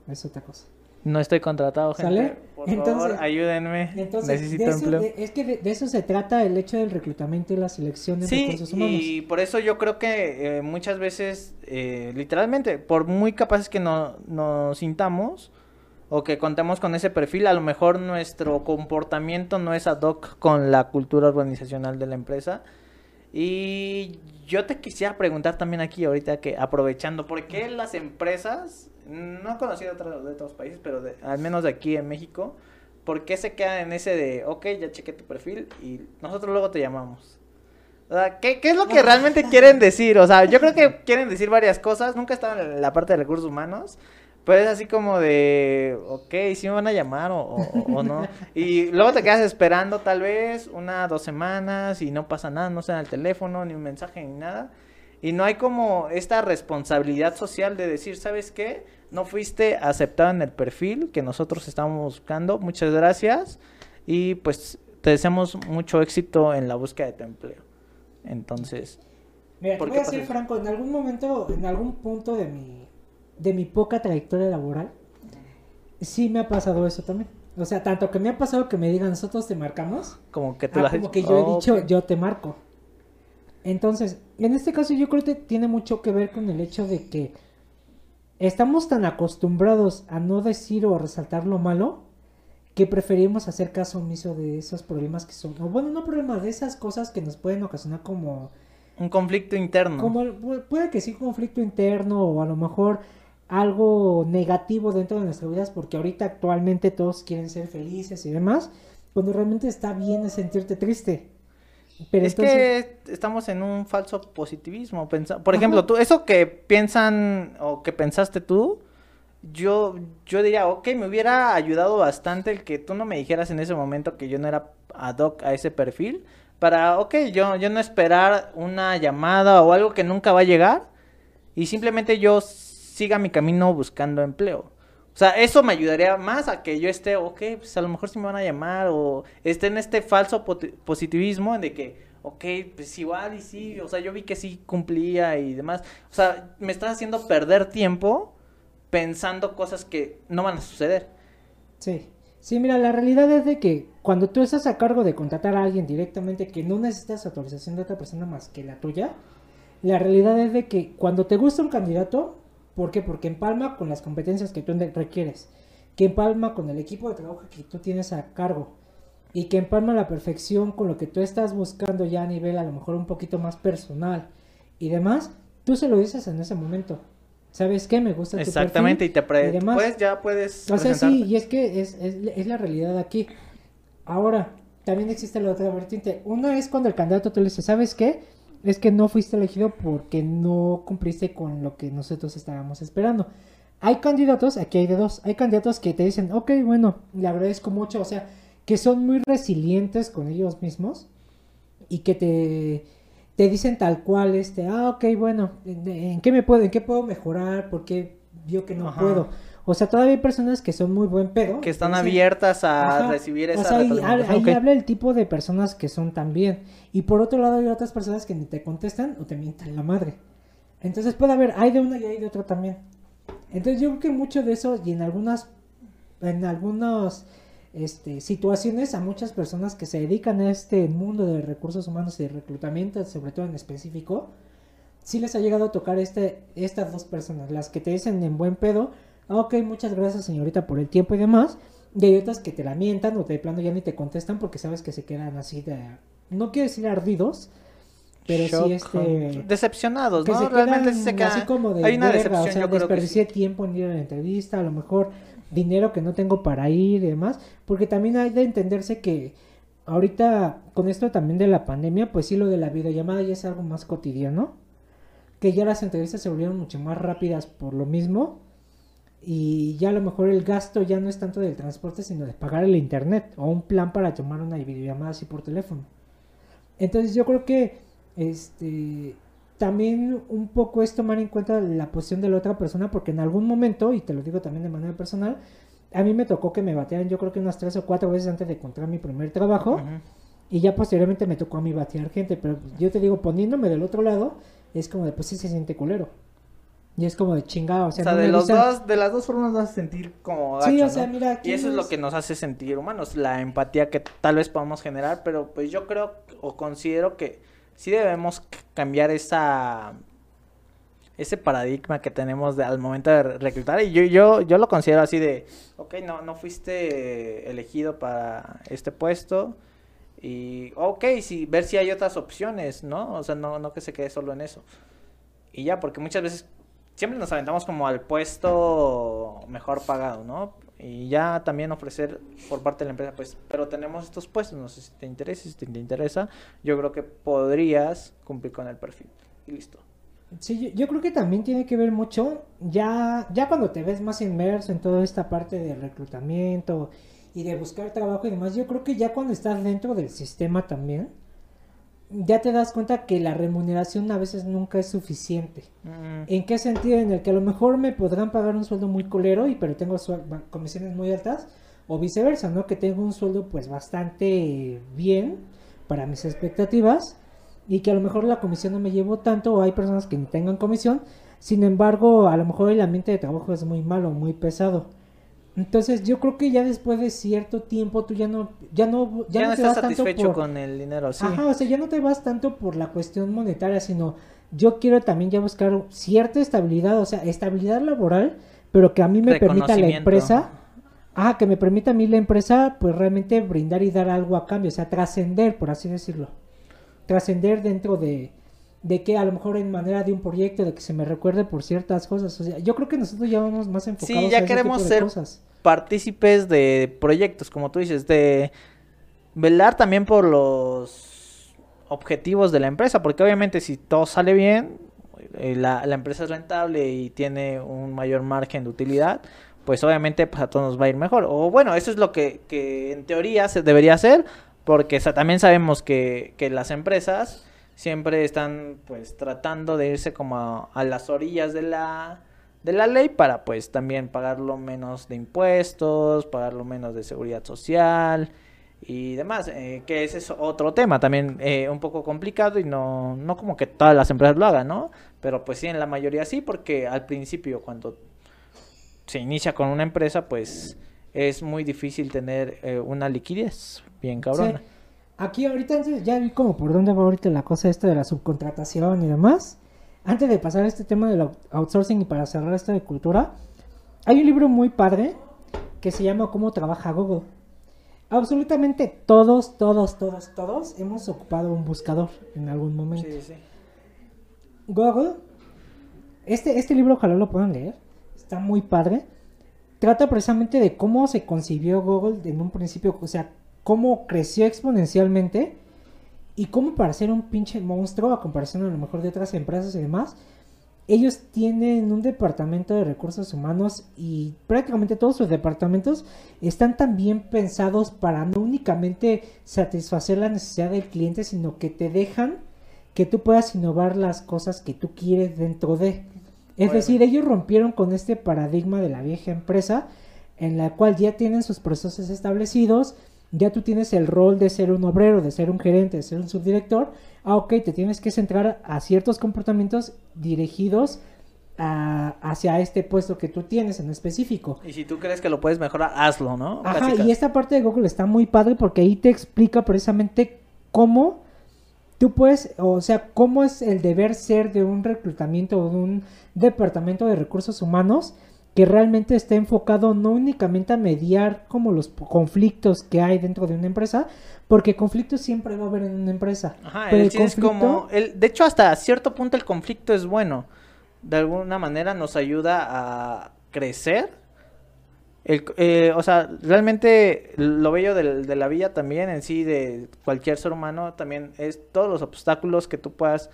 Es otra cosa. No estoy contratado, gente. ¿Sale? Por entonces, favor, ayúdenme. Necesito empleo. es que de, eso se trata el hecho del reclutamiento y la selección de recursos humanos. Y por eso yo creo que eh, muchas veces, eh, literalmente, por muy capaces que no, nos sintamos o que contemos con ese perfil, a lo mejor nuestro comportamiento no es ad hoc con la cultura organizacional de la empresa. Y yo te quisiera preguntar también aquí ahorita que aprovechando, ¿por qué las empresas no he conocido otros de otros países, pero al menos de aquí en México, ¿por qué se quedan en ese de, ok, ya chequé tu perfil y nosotros luego te llamamos? O sea, ¿qué, ¿qué, es lo que realmente quieren decir? O sea, yo creo que quieren decir varias cosas, nunca estaba en la parte de recursos humanos, pero es así como de, ok, si me van a llamar o, o, no. Y luego te quedas esperando tal vez una, dos semanas y no pasa nada, no se da el teléfono, ni un mensaje, ni nada. Y no hay como esta responsabilidad social de decir, ¿sabes qué? no fuiste aceptado en el perfil que nosotros estábamos buscando. Muchas gracias y pues te deseamos mucho éxito en la búsqueda de tu empleo. Entonces, mira, te voy a decir Franco, en algún momento, en algún punto de mi de mi poca trayectoria laboral, sí me ha pasado eso también. O sea, tanto que me ha pasado que me digan nosotros te marcamos, como que tú ah, como que yo he dicho yo te marco. Entonces, en este caso yo creo que tiene mucho que ver con el hecho de que Estamos tan acostumbrados a no decir o resaltar lo malo que preferimos hacer caso omiso de esos problemas que son, o bueno, no problemas, de esas cosas que nos pueden ocasionar como... Un conflicto interno. Como, puede que sí, un conflicto interno o a lo mejor algo negativo dentro de nuestras vidas porque ahorita actualmente todos quieren ser felices y demás, cuando realmente está bien sentirte triste es que estamos en un falso positivismo. Por ejemplo, tú, eso que piensan o que pensaste tú, yo, yo diría, ok, me hubiera ayudado bastante el que tú no me dijeras en ese momento que yo no era ad hoc a ese perfil. Para, ok, yo, yo no esperar una llamada o algo que nunca va a llegar y simplemente yo siga mi camino buscando empleo. O sea, eso me ayudaría más a que yo esté, ok, pues a lo mejor sí me van a llamar o esté en este falso positivismo de que, ok, pues igual y sí, o sea, yo vi que sí cumplía y demás. O sea, me estás haciendo perder tiempo pensando cosas que no van a suceder. Sí. Sí, mira, la realidad es de que cuando tú estás a cargo de contratar a alguien directamente que no necesitas autorización de otra persona más que la tuya, la realidad es de que cuando te gusta un candidato, ¿Por qué? Porque empalma con las competencias que tú requieres, que empalma con el equipo de trabajo que tú tienes a cargo y que empalma la perfección con lo que tú estás buscando ya a nivel a lo mejor un poquito más personal y demás, tú se lo dices en ese momento. ¿Sabes qué? Me gusta Exactamente, y te pre pues ya puedes O sea, sí, y es que es, es, es la realidad aquí. Ahora, también existe la otra vertiente. Una es cuando el candidato tú le dices, ¿sabes qué? Es que no fuiste elegido porque no cumpliste con lo que nosotros estábamos esperando. Hay candidatos, aquí hay de dos, hay candidatos que te dicen, ok, bueno, le agradezco mucho, o sea, que son muy resilientes con ellos mismos y que te, te dicen tal cual, este, ah, ok, bueno, ¿en, qué me puedo, en qué puedo mejorar? Porque vio que no puedo. O sea, todavía hay personas que son muy buen pedo. Que están abiertas a recibir esa o sea, ahí, habla el tipo de personas que son también. Y por otro lado hay otras personas que ni te contestan o te mientan la madre. Entonces puede haber, hay de una y hay de otra también. Entonces yo creo que mucho de eso y en algunas, en algunas este, situaciones a muchas personas que se dedican a este mundo de recursos humanos y de reclutamiento, sobre todo en específico, sí les ha llegado a tocar este, estas dos personas, las que te dicen en buen pedo, ok, muchas gracias señorita por el tiempo y demás. Y hay otras que te lamentan o de plano ya ni te contestan porque sabes que se quedan así de no quiero decir ardidos, pero Shock, sí este... Decepcionados, que ¿no? se Realmente quedan así como de Hay una verga, decepción, o sea, yo creo que desperdicié tiempo en ir a la entrevista, a lo mejor dinero que no tengo para ir y demás, porque también hay de entenderse que ahorita con esto también de la pandemia, pues sí lo de la videollamada ya es algo más cotidiano, que ya las entrevistas se volvieron mucho más rápidas por lo mismo y ya a lo mejor el gasto ya no es tanto del transporte, sino de pagar el internet o un plan para tomar una videollamada así por teléfono. Entonces yo creo que este también un poco es tomar en cuenta la posición de la otra persona porque en algún momento, y te lo digo también de manera personal, a mí me tocó que me batearan yo creo que unas tres o cuatro veces antes de encontrar mi primer trabajo y ya posteriormente me tocó a mí batear gente, pero yo te digo, poniéndome del otro lado, es como de pues sí se siente culero. Y es como de chingado, o O sea, no de, los gusta- dos, de las dos formas vas a sentir como Sí, gacho, o sea, ¿no? mira, aquí Y eso es lo que nos hace sentir humanos, la empatía que tal vez podamos generar, pero pues yo creo o considero que sí debemos cambiar esa ese paradigma que tenemos de- al momento de re- reclutar y yo yo yo lo considero así de, ok, no no fuiste elegido para este puesto y ok, sí, ver si hay otras opciones, ¿no? O sea, no no que se quede solo en eso. Y ya, porque muchas veces siempre nos aventamos como al puesto mejor pagado, ¿no? Y ya también ofrecer por parte de la empresa, pues, pero tenemos estos puestos, no sé si te interesa, si te, te interesa, yo creo que podrías cumplir con el perfil. Y listo. Sí, yo creo que también tiene que ver mucho, ya, ya cuando te ves más inmerso en toda esta parte de reclutamiento y de buscar trabajo y demás, yo creo que ya cuando estás dentro del sistema también, ya te das cuenta que la remuneración a veces nunca es suficiente. Mm, ¿En qué sentido? En el que a lo mejor me podrán pagar un sueldo muy culero, y pero tengo comisiones muy altas, o viceversa, ¿no? Que tengo un sueldo pues bastante bien para mis expectativas, y que a lo mejor la comisión no me llevo tanto, o hay personas que ni tengan comisión, sin embargo, a lo mejor el ambiente de trabajo es muy malo, muy pesado. Entonces yo creo que ya después de cierto tiempo tú ya no, ya no, ya ya, no te estás vas tanto satisfecho por- con el dinero, sí. Ajá, o sea, ya no te vas tanto por la cuestión monetaria, sino yo quiero también ya buscar cierta estabilidad, o sea, estabilidad laboral, pero que a mí me permita la empresa, ajá, que me permita a mí la empresa, pues realmente brindar y dar algo a cambio, o sea, trascender, por así decirlo. Trascender dentro de, de que a lo mejor en manera de un proyecto, de que se me recuerde por ciertas cosas, o sea, yo creo que nosotros ya vamos más enfocados ya a ese queremos tipo de ser cosas. partícipes de proyectos, como tú dices, de velar también por los objetivos de la empresa, porque obviamente si todo sale bien, eh, la, la empresa es rentable y tiene un mayor margen de utilidad, pues obviamente pues, a todos nos va a ir mejor. O bueno, eso es lo que, que en teoría se debería hacer, porque también sabemos que, que las empresas siempre están pues tratando de irse como a, las orillas de la de la ley para pues también pagarlo menos de impuestos, pagarlo menos de seguridad social y demás, eh, que ese es otro tema también eh, un poco complicado y no, no como que todas las empresas lo hagan, ¿no? Pero pues sí, en la mayoría sí, porque al principio cuando se inicia con una empresa, pues es muy difícil tener eh, una liquidez bien cabrona. Aquí ahorita antes- ya vi como por dónde va ahorita la cosa esta de la subcontratación y demás. Antes de pasar a este tema del out- outsourcing y para cerrar esto de cultura, hay un libro muy padre que se llama Cómo trabaja Google. Absolutamente todos, todos, todos, todos hemos ocupado un buscador en algún momento. Sí, sí. Google, este, este libro ojalá lo puedan leer, está muy padre. Trata precisamente de cómo se concibió Google en un principio, o sea, cómo creció exponencialmente y cómo para ser un pinche monstruo, a comparación a lo mejor de otras empresas y demás, ellos tienen un departamento de recursos humanos y prácticamente todos sus departamentos están también pensados para no únicamente satisfacer la necesidad del cliente, sino que te dejan que tú puedas innovar las cosas que tú quieres dentro de. Es Obviamente. decir, ellos rompieron con este paradigma de la vieja empresa en la cual ya tienen sus procesos establecidos, ya tú tienes el rol de ser un obrero, de ser un gerente, de ser un subdirector. Ah, ok, te tienes que centrar a ciertos comportamientos dirigidos a- hacia este puesto que tú tienes en específico. Y si tú crees que lo puedes mejorar, hazlo, ¿no? Ajá, Casi, y esta parte de Google está muy padre porque ahí te explica precisamente cómo tú puedes, o sea, cómo es el deber ser de un reclutamiento o de un departamento de recursos humanos que realmente está enfocado no únicamente a mediar como los conflictos que hay dentro de una empresa, porque conflictos siempre va a haber en una empresa. Ajá, el es como, el, de hecho hasta cierto punto el conflicto es bueno, de alguna manera nos ayuda a crecer. El, eh, o sea, realmente lo bello de, de la vida también en sí, de cualquier ser humano, también es todos los obstáculos que tú puedas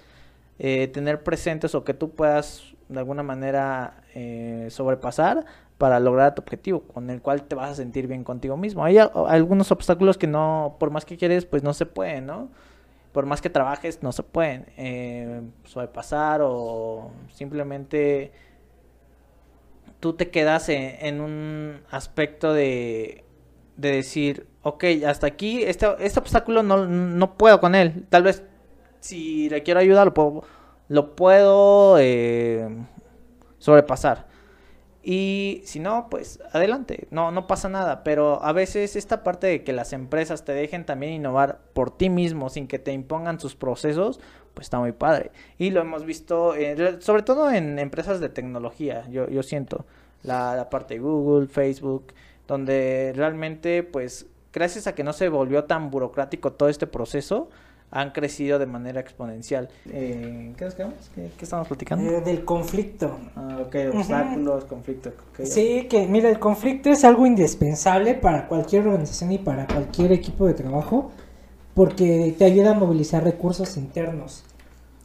eh, tener presentes o que tú puedas de alguna manera eh, sobrepasar para lograr tu objetivo, con el cual te vas a sentir bien contigo mismo. Hay algunos obstáculos que no, por más que quieres, pues no se pueden, ¿no? Por más que trabajes, no se pueden eh, sobrepasar o simplemente tú te quedas en, un aspecto de, de decir, ok, hasta aquí, este, este obstáculo no, no puedo con él. Tal vez si le quiero ayuda lo puedo, lo puedo eh, sobrepasar. Y si no, pues adelante, no, no pasa nada. Pero a veces esta parte de que las empresas te dejen también innovar por ti mismo sin que te impongan sus procesos, pues está muy padre. Y lo hemos visto, sobre todo en empresas de tecnología, yo, yo siento, la parte de Google, Facebook, donde realmente, pues, gracias a que no se volvió tan burocrático todo este proceso, han crecido de manera exponencial. Eh, ¿qué, ¿Qué, estamos platicando? Eh, del conflicto. Ah, ok, obstáculos, conflicto. sí, que mira, el conflicto es algo indispensable para cualquier organización y para cualquier equipo de trabajo porque te ayuda a movilizar recursos internos.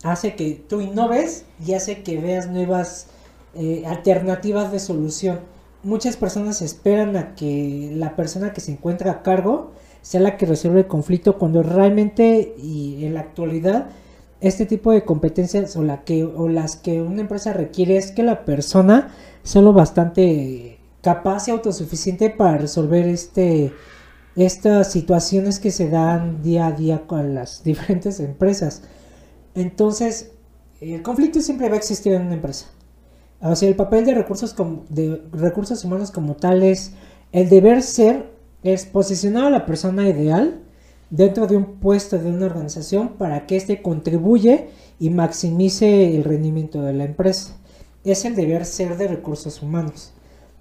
Hace que tú innoves y hace que veas nuevas eh, alternativas de solución. Muchas personas esperan a que la persona que se encuentra a cargo sea la que resuelve el conflicto cuando realmente y en la actualidad este tipo de competencias o, la que, o las que una empresa requiere es que la persona sea lo bastante capaz y autosuficiente para resolver este estas situaciones que se dan día a día con las diferentes empresas. Entonces, el conflicto siempre va a existir en una empresa. O sea, el papel de recursos, de recursos humanos como tal es el deber ser es posicionar a la persona ideal dentro de un puesto de una organización para que éste contribuye y maximice el rendimiento de la empresa. Es el deber ser de recursos humanos.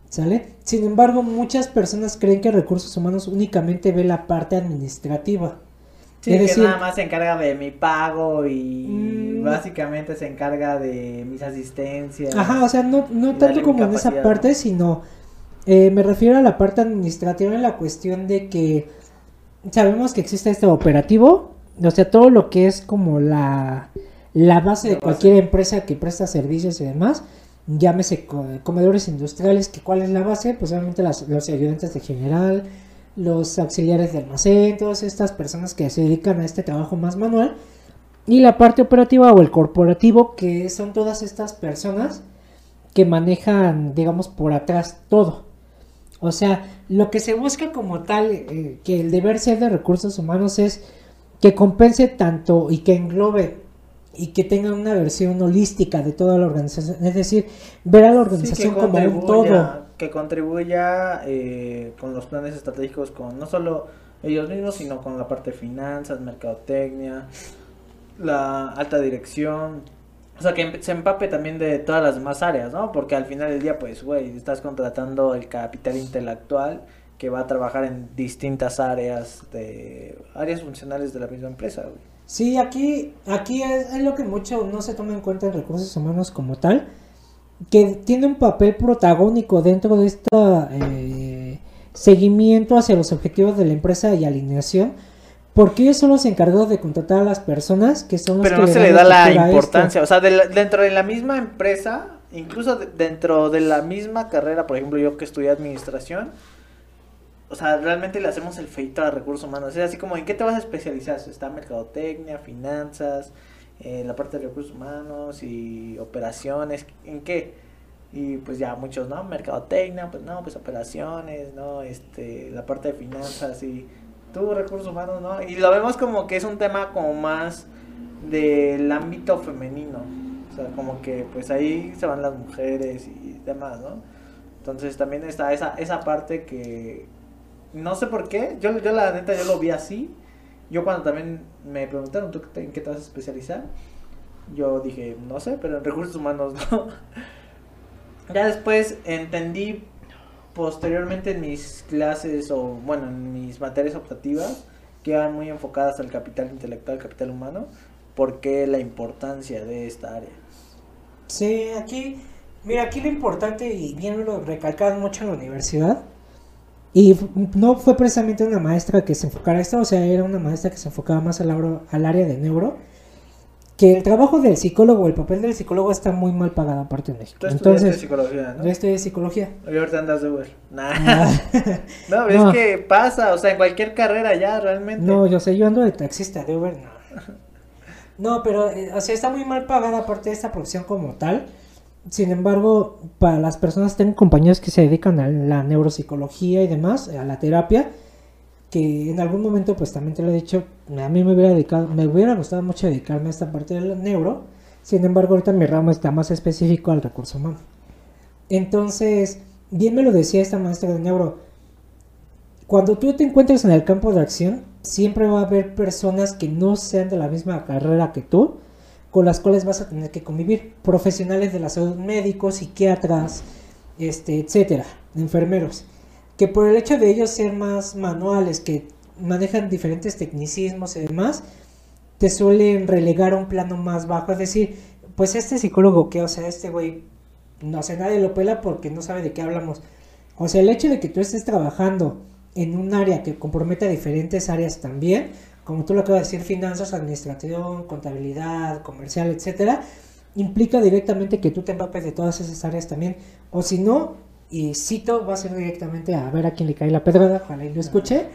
¿Sale? Sin embargo, muchas personas creen que recursos humanos únicamente ve la parte administrativa. Sí, es que nada más se encarga de mi pago y mm. básicamente se encarga de mis asistencias. Ajá, o sea, no, no tanto como en esa parte, sino eh, me refiero a la parte administrativa en la cuestión de que sabemos que existe este operativo, o sea, todo lo que es como la, la base de cualquier empresa que presta servicios y demás, llámese comedores industriales, que cuál es la base, pues obviamente los ayudantes de general, los auxiliares de almacén, todas estas personas que se dedican a este trabajo más manual, y la parte operativa o el corporativo, que son todas estas personas que manejan, digamos, por atrás todo. O sea, lo que se busca como tal, eh, que el deber ser de recursos humanos es que compense tanto y que englobe y que tenga una versión holística de toda la organización. Es decir, ver a la organización como un todo. Que contribuya eh, con los planes estratégicos, con no solo ellos mismos, sino con la parte de finanzas, mercadotecnia, la alta dirección, o sea, que se empape también de todas las demás áreas, ¿no? Porque al final del día, pues, güey, estás contratando el capital intelectual que va a trabajar en distintas áreas de áreas funcionales de la misma empresa, güey. Sí, aquí, aquí es, lo que mucho no se toma en cuenta en recursos humanos como tal, que tiene un papel protagónico dentro de este seguimiento hacia los objetivos de la empresa y alineación porque ellos son los encargados de contratar a las personas que son los Pero no se le da la importancia, o sea, dentro de la misma empresa, incluso dentro de la misma carrera, por ejemplo, yo que estudié administración, o sea, realmente le hacemos el feito a recursos humanos. Es así como, ¿en qué te vas a especializar? Está mercadotecnia, finanzas, eh, la parte de recursos humanos y operaciones, ¿en qué? Y pues ya muchos, ¿no? Mercadotecnia, pues no, pues operaciones, ¿no? Este, la parte de finanzas y tú, recursos humanos, ¿no? Y lo vemos como que es un tema como más del ámbito femenino. O sea, como que pues ahí se van las mujeres y demás, ¿no? Entonces también está esa, esa parte que no sé por qué, yo, yo la neta yo lo vi así. Yo cuando también me preguntaron, ¿tú en qué te vas a especializar? Yo dije, no sé, pero en recursos humanos, ¿no? Ya después entendí posteriormente en mis clases o bueno, en mis materias optativas que eran muy enfocadas al capital intelectual, capital humano, porque la importancia de esta área. Sí, aquí, mira, aquí lo importante y bien lo recalcaban mucho en la universidad. Y no fue precisamente una maestra que se enfocara a esto, o sea, era una maestra que se enfocaba más al, al área de neuro que el trabajo del psicólogo, el papel del psicólogo está muy mal pagado aparte en México. Tú Entonces, psicología, ¿no? Yo estudié psicología. Y ahorita andas de Uber. Nah. Ah. no, es que pasa, o sea, en cualquier carrera ya realmente. No, yo sé, yo ando de taxista, de Uber no. No, pero, eh, o sea, está muy mal pagada aparte de esta profesión como tal. Sin embargo, para las personas, tengo compañeros que se dedican a la neuropsicología y demás, a la terapia, que en algún momento, pues también te lo he dicho, a mí me hubiera dedicado, me hubiera gustado mucho dedicarme a esta parte del neuro, sin embargo ahorita mi ramo está más específico al recurso humano. Entonces, bien me lo decía esta maestra de neuro, cuando tú te encuentres en el campo de acción, siempre va a haber personas que no sean de la misma carrera que tú, con las cuales vas a tener que convivir, profesionales de la salud, médicos, psiquiatras, este, etcétera, enfermeros, que por el hecho de ellos ser más manuales, que manejan diferentes tecnicismos y demás, te suelen relegar a un plano más bajo. Es decir, pues este psicólogo que, o sea, este güey, no sé, nadie lo pela porque no sabe de qué hablamos. O sea, el hecho de que tú estés trabajando en un área que compromete a diferentes áreas también, como tú lo acabas de decir, finanzas, administración, contabilidad, comercial, etcétera, implica directamente que tú te empapes de todas esas áreas también. O si no, y cito, va a ser directamente a ver a quién le cae la pedrada, ojalá y lo escuche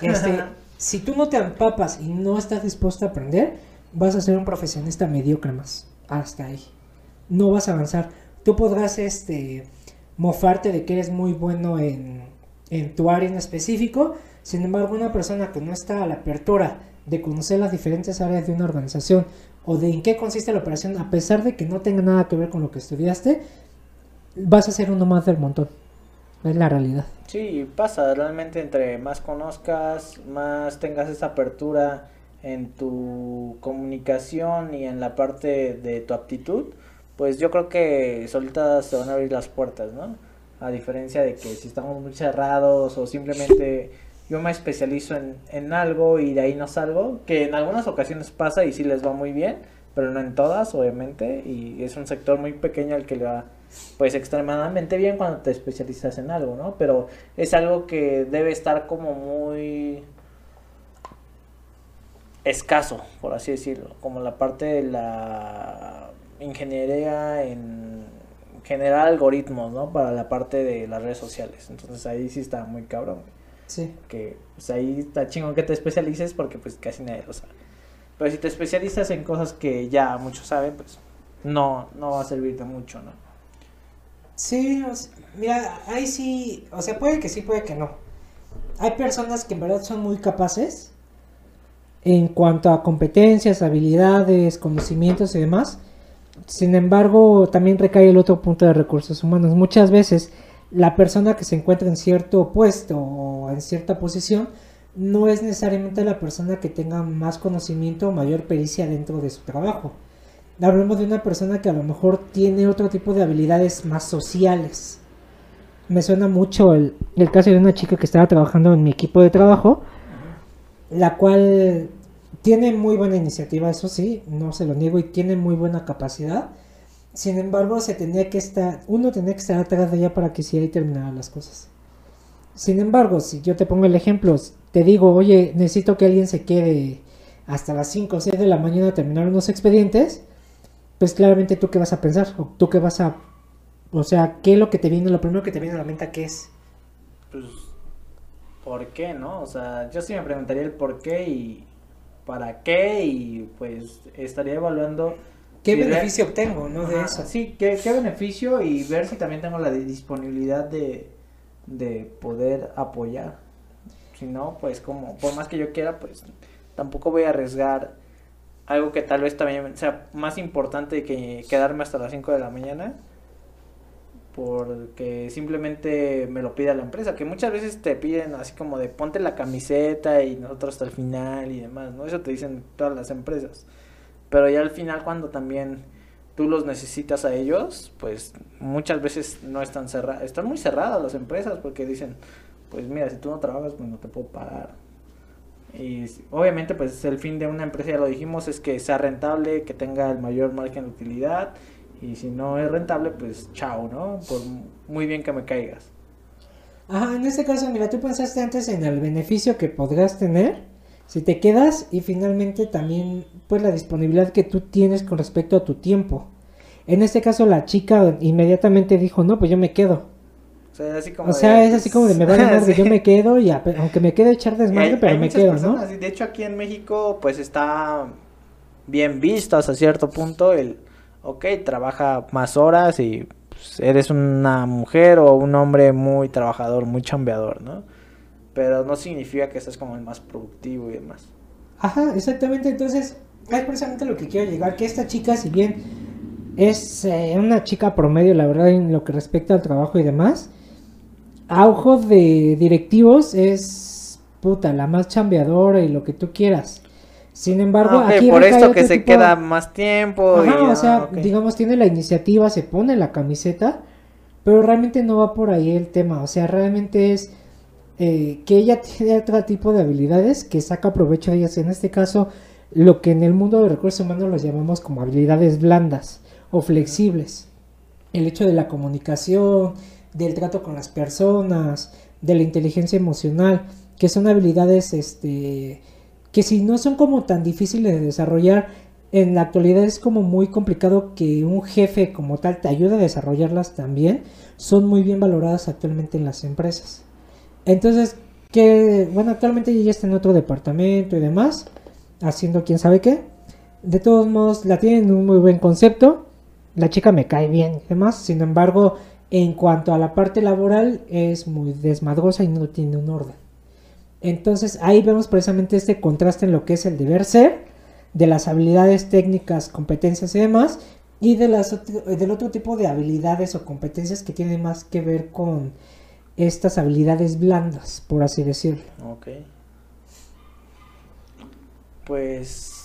este, si tú no te empapas y no estás dispuesto a aprender, vas a ser un profesionista mediocre más. Hasta ahí. No vas a avanzar. Tú podrás este, mofarte de que eres muy bueno en, en tu área en específico. Sin embargo, una persona que no está a la apertura de conocer las diferentes áreas de una organización o de en qué consiste la operación, a pesar de que no tenga nada que ver con lo que estudiaste, vas a ser uno más del montón. Es la realidad. Sí, pasa, realmente entre más conozcas, más tengas esa apertura en tu comunicación y en la parte de tu actitud, pues yo creo que solitas se van a abrir las puertas, ¿no? A diferencia de que si estamos muy cerrados o simplemente yo me especializo en, en algo y de ahí no salgo, que en algunas ocasiones pasa y sí les va muy bien, pero no en todas, obviamente, y es un sector muy pequeño al que le va pues extremadamente bien cuando te especializas en algo, ¿no? Pero es algo que debe estar como muy escaso, por así decirlo, como la parte de la ingeniería en generar algoritmos, ¿no? Para la parte de las redes sociales. Entonces ahí sí está muy cabrón. Sí. Que pues ahí está chingón que te especialices porque pues casi nadie lo sabe. Pero si te especializas en cosas que ya muchos saben, pues no, no va a servirte mucho, ¿no? Sí, mira, ahí sí, o sea, puede que sí, puede que no. Hay personas que en verdad son muy capaces en cuanto a competencias, habilidades, conocimientos y demás. Sin embargo, también recae el otro punto de recursos humanos. Muchas veces la persona que se encuentra en cierto puesto o en cierta posición no es necesariamente la persona que tenga más conocimiento o mayor pericia dentro de su trabajo hablemos de una persona que a lo mejor tiene otro tipo de habilidades más sociales. Me suena mucho el, el caso de una chica que estaba trabajando en mi equipo de trabajo, la cual tiene muy buena iniciativa, eso sí, no se lo niego, y tiene muy buena capacidad. Sin embargo, se tenía que estar, uno tenía que estar atrás de ella para que si ahí terminaran las cosas. Sin embargo, si yo te pongo el ejemplo, te digo, oye, necesito que alguien se quede hasta las 5 o 6 de la mañana a terminar unos expedientes, pues claramente tú qué vas a pensar, o tú qué vas a, o sea, qué es lo que te viene, lo primero que te viene a la mente, ¿qué es? Pues, ¿por qué, no? O sea, yo sí me preguntaría el por qué y para qué y pues estaría evaluando... ¿Qué beneficio obtengo, no? De eso. Sí, ¿qué, ¿qué, beneficio y ver si también tengo la disponibilidad de, de poder apoyar. Si no, pues como, por más que yo quiera, pues tampoco voy a arriesgar algo que tal vez también sea más importante que quedarme hasta las 5 de la mañana porque simplemente me lo pide la empresa, que muchas veces te piden así como de ponte la camiseta y nosotros hasta el final y demás, ¿no? Eso te dicen todas las empresas. Pero ya al final cuando también tú los necesitas a ellos, pues muchas veces no están cerradas, están muy cerradas las empresas porque dicen, pues mira, si tú no trabajas, pues no te puedo pagar. Y obviamente, pues el fin de una empresa, ya lo dijimos, es que sea rentable, que tenga el mayor margen de utilidad. Y si no es rentable, pues chao, ¿no? Por muy bien que me caigas. Ajá, en este caso, mira, tú pensaste antes en el beneficio que podrás tener si te quedas y finalmente también pues la disponibilidad que tú tienes con respecto a tu tiempo. En este caso la chica inmediatamente dijo, no, pues yo me quedo. O sea, así como o sea es así como de me vale madre, yo me quedo y aunque me quede echar desmadre, pero me quedo, ¿no? De hecho aquí en México pues está bien visto hasta cierto punto el, ok, trabaja más horas y pues, eres una mujer o un hombre muy trabajador, muy chambeador, ¿no? Pero no significa que seas como el más productivo y demás. Ajá, exactamente, entonces es precisamente lo que quiero llegar, que esta chica si bien es eh, una chica promedio, la verdad, en lo que respecta al trabajo y demás, a de directivos es puta, la más chambeadora y lo que tú quieras. Sin embargo, ah, aquí por esto que se queda más tiempo. Ajá, o sea, digamos, tiene la iniciativa, se pone la camiseta, pero realmente no va por ahí el tema. O sea, realmente es eh, que ella tiene otro tipo de habilidades que saca provecho de ellas. En este caso, lo que en el mundo de recursos humanos los llamamos como habilidades blandas o flexibles. El hecho de la comunicación, del trato con las personas, de la inteligencia emocional, que son habilidades este, que si no son como tan difíciles de desarrollar, en la actualidad es como muy complicado que un jefe como tal te ayude a desarrollarlas también, son muy bien valoradas actualmente en las empresas. Entonces, que bueno, actualmente ella está en otro departamento y demás, haciendo quién sabe qué. De todos modos, la tienen un muy buen concepto. La chica me cae bien y demás. Sin embargo, en cuanto a la parte laboral, es muy desmadrosa y no tiene un orden. Entonces, ahí vemos precisamente este contraste en lo que es el deber ser, de las habilidades técnicas, competencias y demás, y de las, del otro tipo de habilidades o competencias que tienen más que ver con estas habilidades blandas, por así decirlo. Ok. Pues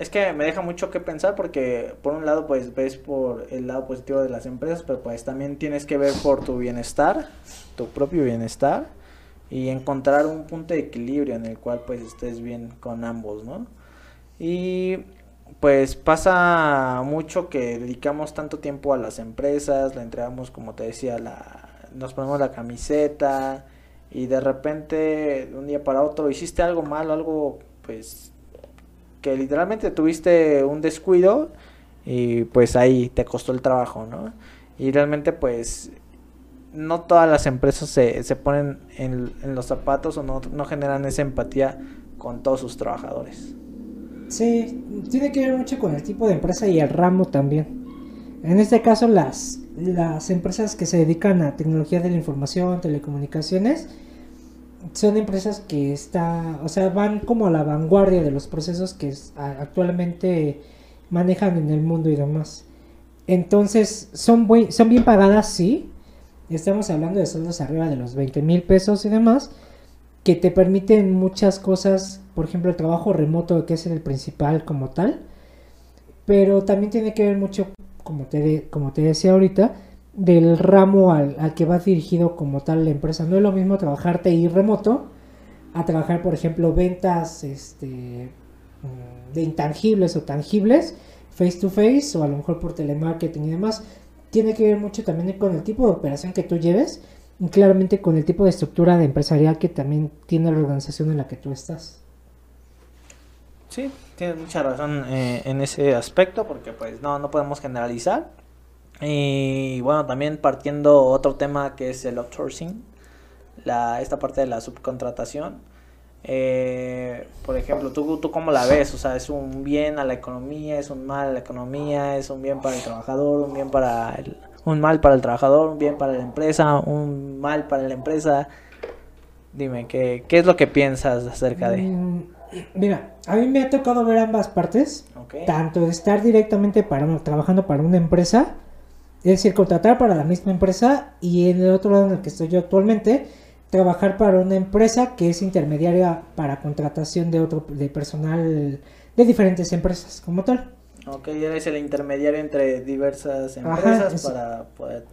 es que me deja mucho que pensar porque por un lado pues ves por el lado positivo de las empresas, pero pues también tienes que ver por tu bienestar, tu propio bienestar y encontrar un punto de equilibrio en el cual pues estés bien con ambos, ¿no? Y pues pasa mucho que dedicamos tanto tiempo a las empresas, le entregamos como te decía la nos ponemos la camiseta y de repente de un día para otro hiciste algo malo, algo pues que literalmente tuviste un descuido y pues ahí te costó el trabajo, ¿no? Y realmente pues no todas las empresas se, se ponen en, en, los zapatos o no, no generan esa empatía con todos sus trabajadores. Sí, tiene que ver mucho con el tipo de empresa y el ramo también. En este caso las, las empresas que se dedican a tecnología de la información, telecomunicaciones, son empresas que está, o sea, van como a la vanguardia de los procesos que actualmente manejan en el mundo y demás. Entonces, son, son bien pagadas, sí. Estamos hablando de sueldos arriba de los 20 mil pesos y demás, que te permiten muchas cosas, por ejemplo, el trabajo remoto, que es el principal como tal. Pero también tiene que ver mucho, como te, como te decía ahorita, del ramo al, que va dirigido como tal la empresa. No es lo mismo trabajar TI remoto a trabajar, por ejemplo, ventas este, mm, de intangibles o tangibles, face to face o a lo mejor por telemarketing y demás. Tiene que ver mucho también con el tipo de operación que tú lleves y claramente con el tipo de estructura de empresarial que también tiene la organización en la que tú estás. Sí, tienes mucha razón eh, en ese aspecto porque pues no, no podemos generalizar y bueno, también partiendo otro tema que es el outsourcing, la, esta parte de la subcontratación. Eh, por ejemplo, ¿tú, ¿tú cómo la ves? O sea, ¿es un bien a la economía? ¿Es un mal a la economía? ¿Es un bien para el trabajador? ¿Un bien para el, un mal para el trabajador? ¿Un bien para la empresa? ¿Un mal para la empresa? Dime, ¿qué, qué es lo que piensas acerca de...? Mm, mira, a mí me ha tocado ver ambas partes. Tanto estar directamente para, trabajando para una empresa es decir, contratar para la misma empresa y en el otro lado en el que estoy yo actualmente, trabajar para una empresa que es intermediaria para contratación de otro de personal de diferentes empresas como tal. Ok, eres el intermediario entre diversas empresas para poder...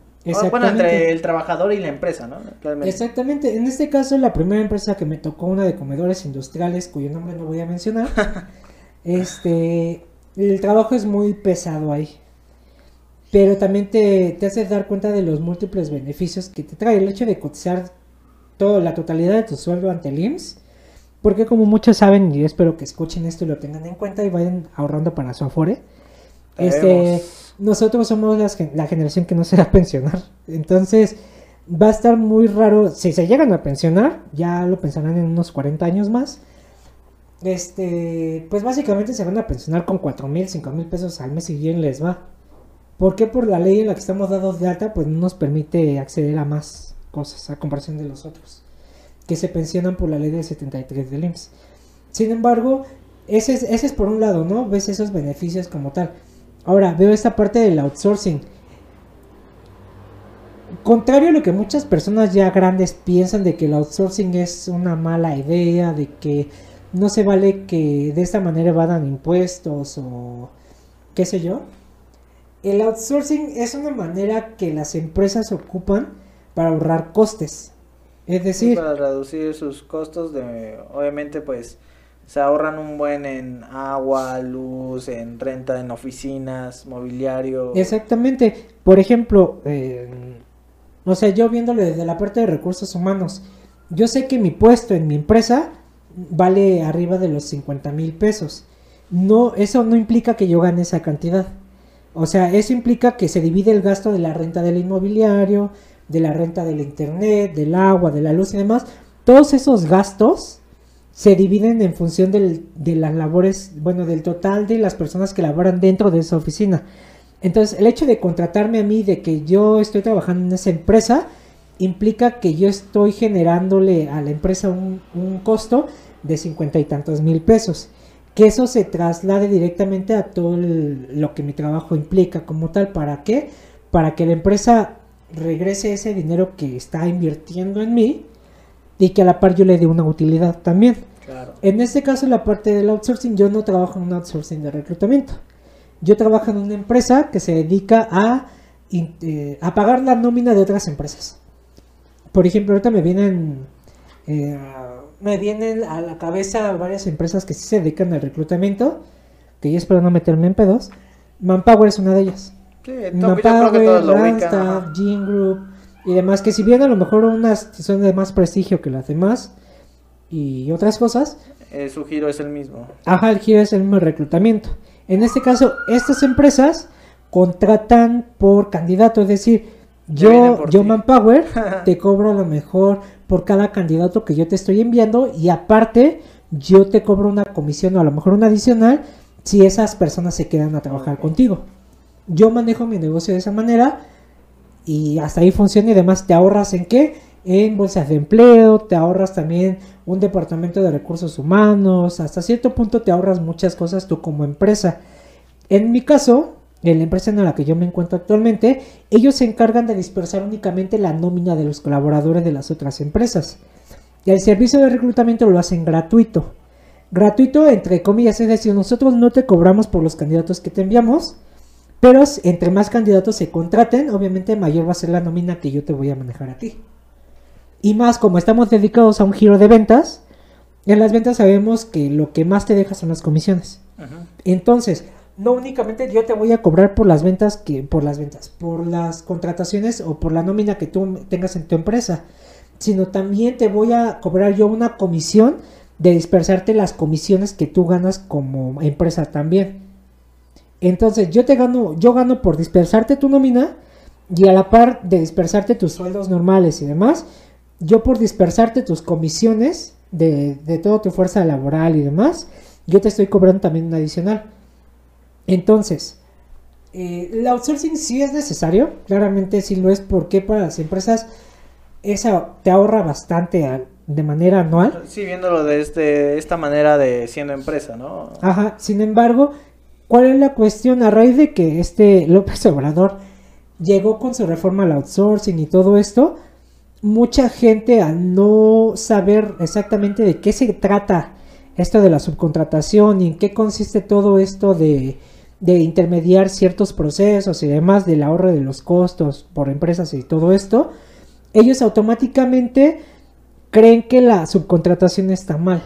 Bueno, entre el trabajador y la empresa, ¿no? Exactamente. En este caso, la primera empresa que me tocó, una de comedores industriales, cuyo nombre no voy a mencionar, este, el trabajo es muy pesado ahí. Pero también te, te hace dar cuenta de los múltiples beneficios que te trae el hecho de cotizar toda la totalidad de tu sueldo ante el IMSS porque como muchos saben, y espero que escuchen esto y lo tengan en cuenta y vayan ahorrando para su afore, este, nosotros somos la generación que no se va a pensionar. Entonces, va a estar muy raro, si se llegan a pensionar, ya lo pensarán en unos 40 años más. Este, pues básicamente se van a pensionar con 4 mil, 5 mil pesos al mes y bien les va. Porque por la ley en la que estamos dados de alta, pues no nos permite acceder a más cosas a comparación de los otros que se pensionan por la ley del 73 del IMSS. Sin embargo, ese es, ese es por un lado, ¿no? Ves esos beneficios como tal. Ahora, veo esta parte del outsourcing. Contrario a lo que muchas personas ya grandes piensan de que el outsourcing es una mala idea, de que no se vale que de esta manera vadan impuestos o qué sé yo. El outsourcing es una manera que las empresas ocupan para ahorrar costes. Es decir, para reducir sus costos de obviamente pues se ahorran un buen en agua, luz, en renta en oficinas, mobiliario. Exactamente. Por ejemplo, eh, o sea, yo viéndolo desde la parte de recursos humanos, yo sé que mi puesto en mi empresa vale arriba de los 50 mil pesos. No, eso no implica que yo gane esa cantidad. O sea, eso implica que se divide el gasto de la renta del inmobiliario, de la renta del internet, del agua, de la luz y demás, todos esos gastos se dividen en función de las labores, bueno, del total de las personas que laboran dentro de esa oficina. Entonces, el hecho de contratarme a mí, de que yo estoy trabajando en esa empresa, implica que yo estoy generándole a la empresa un, costo de cincuenta y tantos mil pesos. Que eso se traslade directamente a todo lo que mi trabajo implica como tal. ¿Para qué? Para que la empresa regrese ese dinero que está invirtiendo en mí y que a la par yo le dé una utilidad también. En este caso, la parte del outsourcing, yo no trabajo en un outsourcing de reclutamiento. Yo trabajo en una empresa que se dedica a, eh, a pagar la nómina de otras empresas. Por ejemplo, ahorita me vienen, eh, me vienen a la cabeza varias empresas que sí se dedican al reclutamiento, que yo espero no meterme en pedos. Manpower es una de ellas. Sí, Group y demás, que si bien a lo mejor unas son de más prestigio que las demás y otras cosas. Eh, su giro es el mismo. Ajá, el giro es el mismo reclutamiento. En este caso, estas empresas contratan por candidato, es decir, yo, yo Manpower, te cobro a lo mejor por cada candidato que yo te estoy enviando y aparte yo te cobro una comisión o a lo mejor una adicional si esas personas se quedan a trabajar contigo yo manejo mi negocio de esa manera y hasta ahí funciona y además te ahorras en qué? En bolsas de empleo, te ahorras también un departamento de recursos humanos, hasta cierto punto te ahorras muchas cosas tú como empresa. En mi caso, en la empresa en la que yo me encuentro actualmente, ellos se encargan de dispersar únicamente la nómina de los colaboradores de las otras empresas. Y el servicio de reclutamiento lo hacen gratuito. Gratuito entre comillas, es decir, nosotros no te cobramos por los candidatos que te enviamos, pero entre más candidatos se contraten, obviamente mayor va a ser la nómina que yo te voy a manejar a ti. Y más como estamos dedicados a un giro de ventas, en las ventas sabemos que lo que más te deja son las comisiones. Entonces, no únicamente yo te voy a cobrar por las ventas que por las ventas, por las contrataciones o por la nómina que tú tengas en tu empresa, sino también te voy a cobrar yo una comisión de dispersarte las comisiones que tú ganas como empresa también. Entonces yo te gano, yo gano por dispersarte tu nómina y a la par de dispersarte tus sueldos normales y demás, yo por dispersarte tus comisiones de, de toda tu fuerza laboral y demás, yo te estoy cobrando también un adicional. Entonces, eh, el outsourcing sí es necesario, claramente sí lo es, porque para las empresas esa te ahorra bastante de manera anual. Sí, viéndolo de este, esta manera de siendo empresa, ¿no? Ajá, sin embargo, ¿Cuál es la cuestión? A raíz de que este López Obrador llegó con su reforma al outsourcing y todo esto, mucha gente al no saber exactamente de qué se trata esto de la subcontratación y en qué consiste todo esto de, de intermediar ciertos procesos y demás del ahorro de los costos por empresas y todo esto, ellos automáticamente creen que la subcontratación está mal.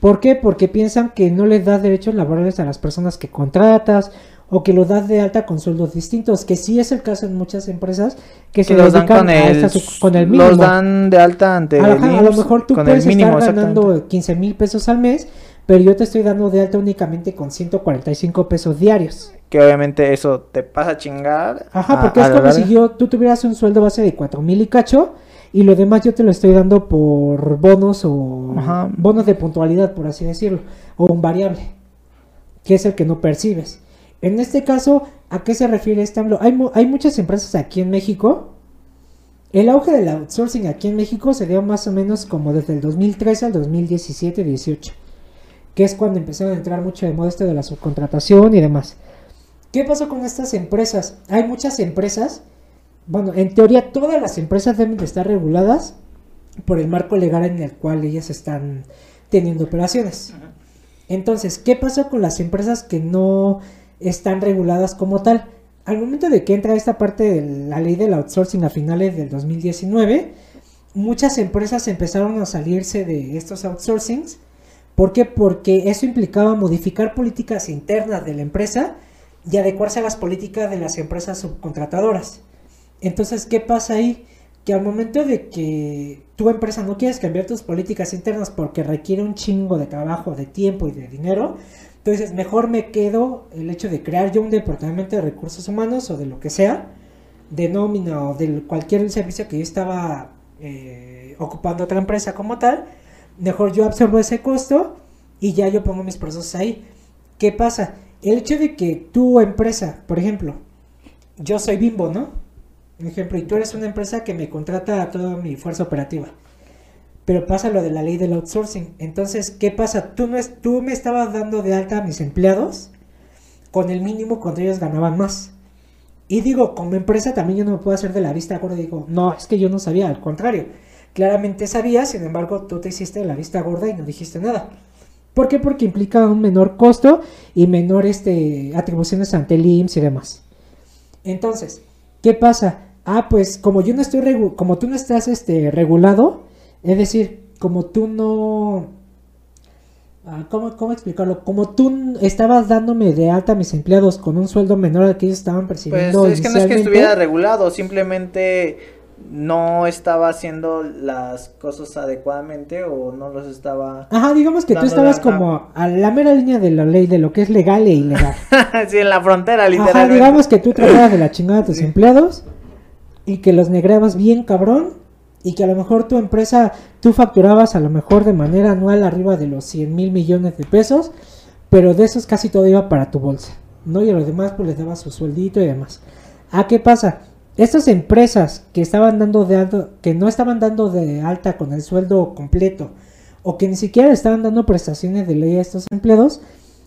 ¿Por qué? Porque piensan que no les das derechos laborales a las personas que contratas o que lo das de alta con sueldos distintos, que sí es el caso en muchas empresas que, se los dedican con el, a con el mínimo. Los dan de alta ante a, a lo mejor tú puedes estar ganando 15 mil pesos al mes, pero yo te estoy dando de alta únicamente con 145 pesos diarios. Que obviamente eso te pasa a chingar. Ajá, porque es como si yo, tú tuvieras un sueldo base de 4 mil y cacho y lo demás yo te lo estoy dando por bonos o bonos de puntualidad, por así decirlo, o un variable, que es el que no percibes. En este caso, ¿a qué se refiere este Hay, hay muchas empresas aquí en México. El auge del outsourcing aquí en México se dio más o menos como desde el 2013 al 2017-18, que es cuando empezaron a entrar mucho de moda esto de la subcontratación y demás. ¿Qué pasó con estas empresas? Hay muchas empresas bueno, en teoría todas las empresas deben de estar reguladas por el marco legal en el cual ellas están teniendo operaciones. Entonces, ¿qué pasó con las empresas que no están reguladas como tal? Al momento de que entra esta parte de la ley del outsourcing a finales del 2019, muchas empresas empezaron a salirse de estos outsourcings. ¿Por qué? Porque eso implicaba modificar políticas internas de la empresa y adecuarse a las políticas de las empresas subcontratadoras. Entonces, ¿qué pasa ahí? Que al momento de que tu empresa no quieres cambiar tus políticas internas porque requiere un chingo de trabajo, de tiempo y de dinero, entonces mejor me quedo el hecho de crear yo un departamento de recursos humanos o de lo que sea, de nómina o de cualquier servicio que yo estaba eh, ocupando otra empresa como tal, mejor yo absorbo ese costo y ya yo pongo mis procesos ahí. ¿Qué pasa? El hecho de que tu empresa, por ejemplo, yo soy bimbo, ¿no? Un ejemplo, y tú eres una empresa que me contrata a toda mi fuerza operativa. Pero pasa lo de la ley del outsourcing. Entonces, ¿qué pasa? Tú, no es, tú me estabas dando de alta a mis empleados con el mínimo cuando ellos ganaban más. Y digo, como empresa también yo no me puedo hacer de la vista gorda. Digo, no, es que yo no sabía, al contrario. Claramente sabía, sin embargo, tú te hiciste la vista gorda y no dijiste nada. ¿Por qué? Porque implica un menor costo y menor este, atribuciones ante el IMSS y demás. Entonces, ¿qué pasa? ah, pues como yo no estoy, como tú no estás este, regulado, es decir, como tú no... Ah, ¿cómo, ¿Cómo explicarlo? Como tú estabas dándome de alta a mis empleados con un sueldo menor al que ellos estaban percibiendo. Pues es que no es que estuviera regulado, simplemente no estaba haciendo las cosas adecuadamente o no los estaba. Ajá, digamos que tú estabas como a la mera línea de la ley de lo que es legal e ilegal. sí, en la frontera, literalmente. Ajá, digamos que tú tratabas de la chingada a tus empleados y que los negrabas bien cabrón y que a lo mejor tu empresa, tú facturabas a lo mejor de manera anual arriba de los 100 mil millones de pesos, pero de esos casi todo iba para tu bolsa, ¿no? Y a los demás pues les dabas su sueldito y demás. ¿A qué pasa? Estas empresas que estaban dando de que no estaban dando de alta con el sueldo completo, o que ni siquiera estaban dando prestaciones de ley a estos empleados,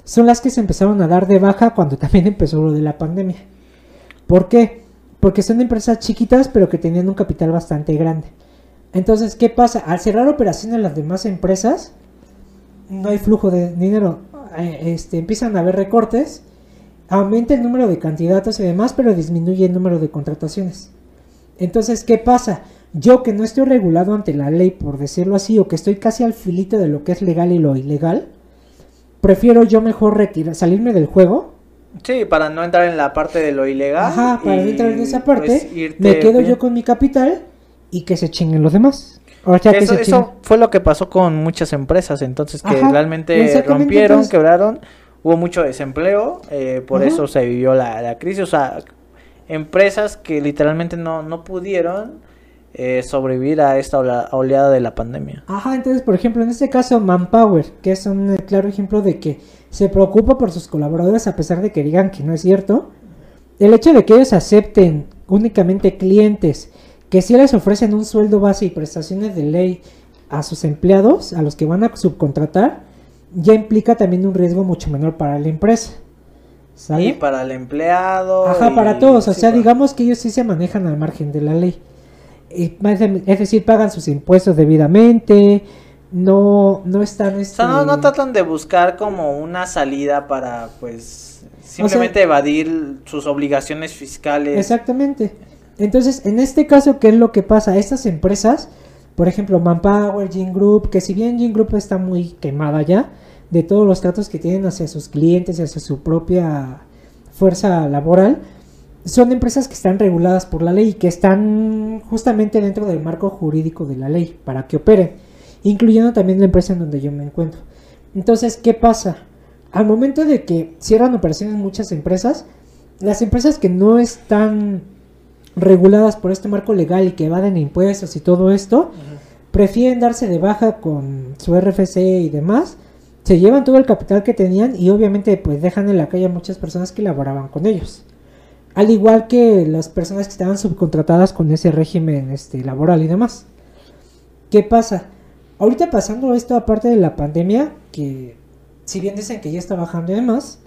son las que se empezaron a dar de baja cuando también empezó lo de la pandemia. ¿Por qué? porque son empresas chiquitas pero que tenían un capital bastante grande. Entonces, ¿qué pasa? Al cerrar operaciones las demás empresas, no hay flujo de dinero. Eh, este, empiezan a haber recortes, aumenta el número de candidatos y demás, pero disminuye el número de contrataciones. Entonces, ¿qué pasa? Yo que no estoy regulado ante la ley, por decirlo así, o que estoy casi al filito de lo que es legal y lo ilegal, prefiero yo mejor retirar, salirme del juego Sí, para no entrar en la parte de lo ilegal. Ajá, para no entrar en esa pues, parte, me quedo yo con mi capital y que se chinguen los demás. O sea, eso, que eso fue lo que pasó con muchas empresas, entonces que realmente rompieron, quebraron, hubo mucho desempleo, eh, por eso se vivió la, la, crisis, o sea, empresas que literalmente no, no pudieron eh, sobrevivir a esta oleada de la pandemia. Ajá, entonces, por ejemplo, en este caso, Manpower, que es un claro ejemplo de que se preocupa por sus colaboradores a pesar de que digan que no es cierto. El hecho de que ellos acepten únicamente clientes que sí les ofrecen un sueldo base y prestaciones de ley a sus empleados, a los que van a subcontratar, ya implica también un riesgo mucho menor para la empresa. ¿sale? Y para el empleado. Ajá, para todos. O sea, digamos que ellos sí se manejan al margen de la ley. Es decir, pagan sus impuestos debidamente, no, no están... O sea, no, este, no tratan de buscar como una salida para, pues, simplemente evadir sus obligaciones fiscales. Exactamente. Entonces, en este caso, ¿qué es lo que pasa? Estas empresas, por ejemplo, Manpower, Gene Group, que si bien Gene Group está muy quemada ya, de todos los tratos que tienen hacia sus clientes y hacia su propia fuerza laboral, son empresas que están reguladas por la ley y que están justamente dentro del marco jurídico de la ley para que operen, incluyendo también la empresa en donde yo me encuentro. Entonces, ¿qué pasa? Al momento de que cierran operaciones muchas empresas, las empresas que no están reguladas por este marco legal y que evaden impuestos y todo esto, prefieren darse de baja con su RFC y demás, se llevan todo el capital que tenían y obviamente pues dejan en la calle a muchas personas que laboraban con ellos. Al igual que las personas que estaban subcontratadas con ese régimen este, laboral y demás. ¿Qué pasa? Ahorita pasando esto aparte de la pandemia, que si bien dicen que ya está bajando y demás,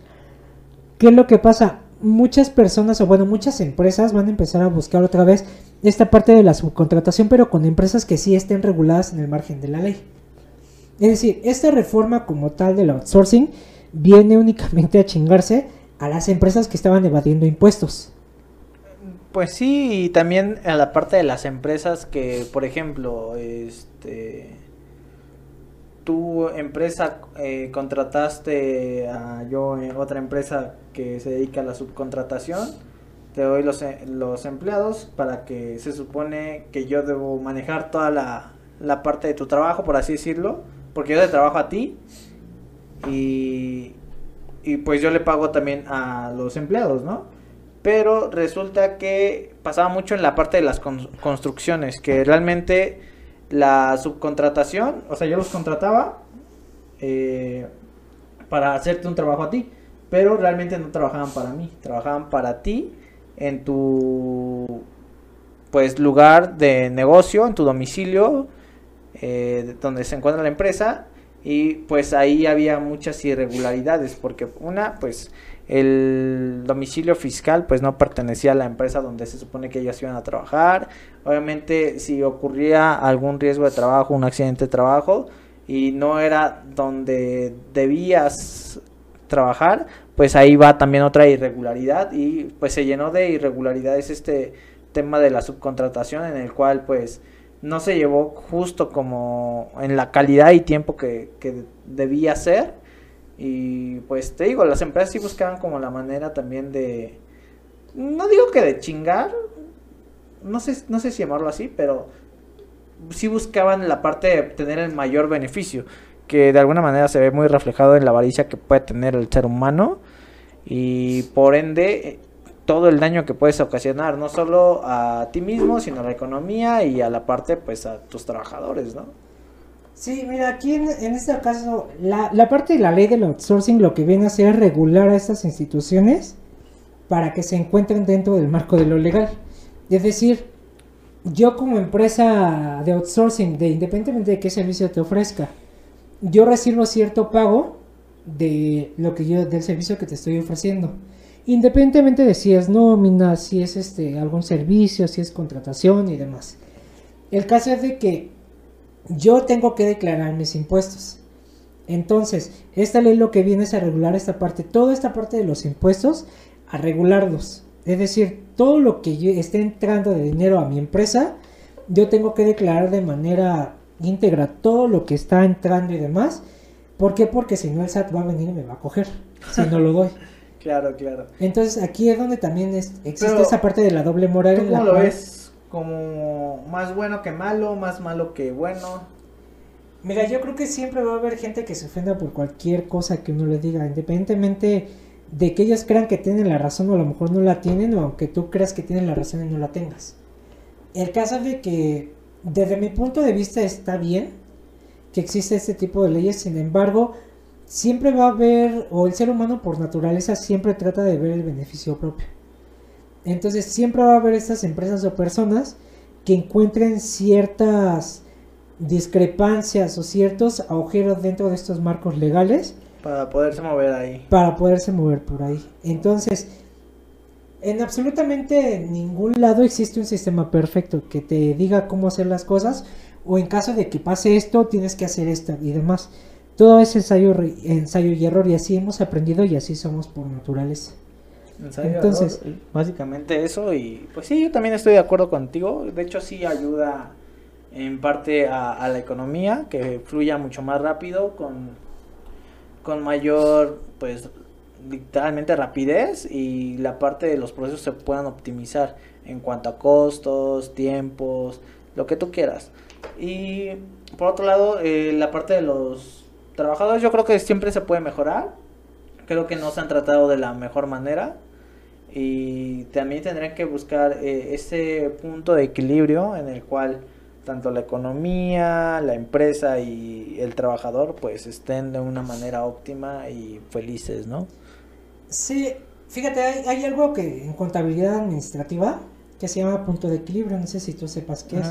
¿qué es lo que pasa? Muchas personas, o bueno, muchas empresas van a empezar a buscar otra vez esta parte de la subcontratación, pero con empresas que sí estén reguladas en el margen de la ley. Es decir, esta reforma como tal del outsourcing viene únicamente a chingarse a las empresas que estaban evadiendo impuestos. Pues sí, y también a la parte de las empresas que, por ejemplo, este, tu empresa eh, contrataste a yo en otra empresa que se dedica a la subcontratación, te doy los, eh, los empleados para que se supone que yo debo manejar toda la, la parte de tu trabajo, por así decirlo, porque yo te trabajo a ti y, y pues yo le pago también a los empleados, ¿no? Pero resulta que pasaba mucho en la parte de las con- construcciones, que realmente la subcontratación, o sea, yo los contrataba eh, para hacerte un trabajo a ti, pero realmente no trabajaban para mí, trabajaban para ti en tu pues lugar de negocio, en tu domicilio, eh, donde se encuentra la empresa y pues ahí había muchas irregularidades porque una pues el domicilio fiscal pues no pertenecía a la empresa donde se supone que ellos iban a trabajar. Obviamente si ocurría algún riesgo de trabajo un accidente de trabajo y no era donde debías trabajar pues ahí va también otra irregularidad y pues se llenó de irregularidades este tema de la subcontratación en el cual pues no se llevó justo como en la calidad y tiempo que, que debía ser. Y pues te digo, las empresas sí buscaban como la manera también de, no digo que de chingar, no sé, no sé si llamarlo así, pero sí buscaban la parte de obtener el mayor beneficio, que de alguna manera se ve muy reflejado en la avaricia que puede tener el ser humano y por ende todo el daño que puedes ocasionar, no solo a ti mismo, sino a la economía y a la parte, pues, a tus trabajadores, ¿no? Sí, mira, aquí en, este caso, la, la parte de la ley del outsourcing lo que viene a hacer es regular a estas instituciones para que se encuentren dentro del marco de lo legal. Es decir, yo como empresa de outsourcing, de independientemente de qué servicio te ofrezca, yo recibo cierto pago de lo que yo, del servicio que te estoy ofreciendo. Independientemente de si es nómina, si es este algún servicio, si es contratación y demás. El caso es de que yo tengo que declarar mis impuestos. Entonces, esta ley lo que viene es a regular esta parte, toda esta parte de los impuestos, a regularlos. Es decir, todo lo que yo esté entrando de dinero a mi empresa, yo tengo que declarar de manera íntegra todo lo que está entrando y demás. ¿Por qué? Porque si no el SAT va a venir y me va a coger, si no lo doy. Claro, claro. Entonces aquí es donde también es- existe Pero, esa parte de la doble moral. ¿Tú en la cómo lo cual- ves? ¿Como más bueno que malo, más malo que bueno? Mira, yo creo que siempre va a haber gente que se ofenda por cualquier cosa que uno le diga, independientemente de que ellos crean que tienen la razón o a lo mejor no la tienen, o aunque tú creas que tienen la razón y no la tengas. El caso es de que, desde mi punto de vista, está bien que existe este tipo de leyes, sin embargo, siempre va a haber, o el ser humano por naturaleza siempre trata de ver el beneficio propio. Entonces, siempre va a haber estas empresas o personas que encuentren ciertas discrepancias o ciertos agujeros dentro de estos marcos legales Para poderse mover ahí. para poderse mover por ahí. Entonces, en absolutamente ningún lado existe un sistema perfecto que te diga cómo hacer las cosas o en caso de que pase esto, tienes que hacer esto y demás. Todo es ensayo, ensayo y error y así hemos aprendido y así somos por naturaleza. Entonces, básicamente eso y pues sí, yo también estoy de acuerdo contigo. De hecho, sí ayuda en parte a, la economía, que fluya mucho más rápido, con, con mayor, pues, literalmente rapidez y la parte de los procesos se puedan optimizar en cuanto a costos, tiempos, lo que tú quieras. Y por otro lado, eh, la parte de los trabajadores yo creo que siempre se puede mejorar. Creo que no se han tratado de la mejor manera y también tendrían que buscar eh, ese punto de equilibrio en el cual tanto la economía, la empresa y el trabajador pues estén de una manera óptima y felices, ¿no? Sí, fíjate, hay, algo que en contabilidad administrativa que se llama punto de equilibrio, no sé si tú sepas qué es.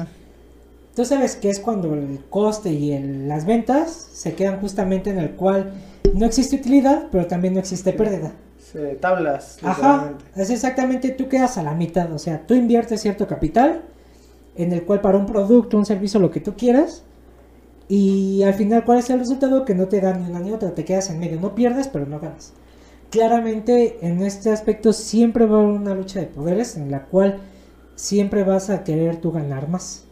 Tú sabes que es cuando el coste y las ventas se quedan justamente en el cual no existe utilidad, pero también no existe pérdida tablas. Ajá, es exactamente, tú quedas a la mitad, o sea, tú inviertes cierto capital en el cual para un producto, un servicio, lo que tú quieras, y al final, ¿cuál es el resultado? Que no te dan ni una ni otra, te quedas en medio, no pierdes, pero no ganas. Claramente, en este aspecto siempre va a haber una lucha de poderes en la cual siempre vas a querer tú ganar más.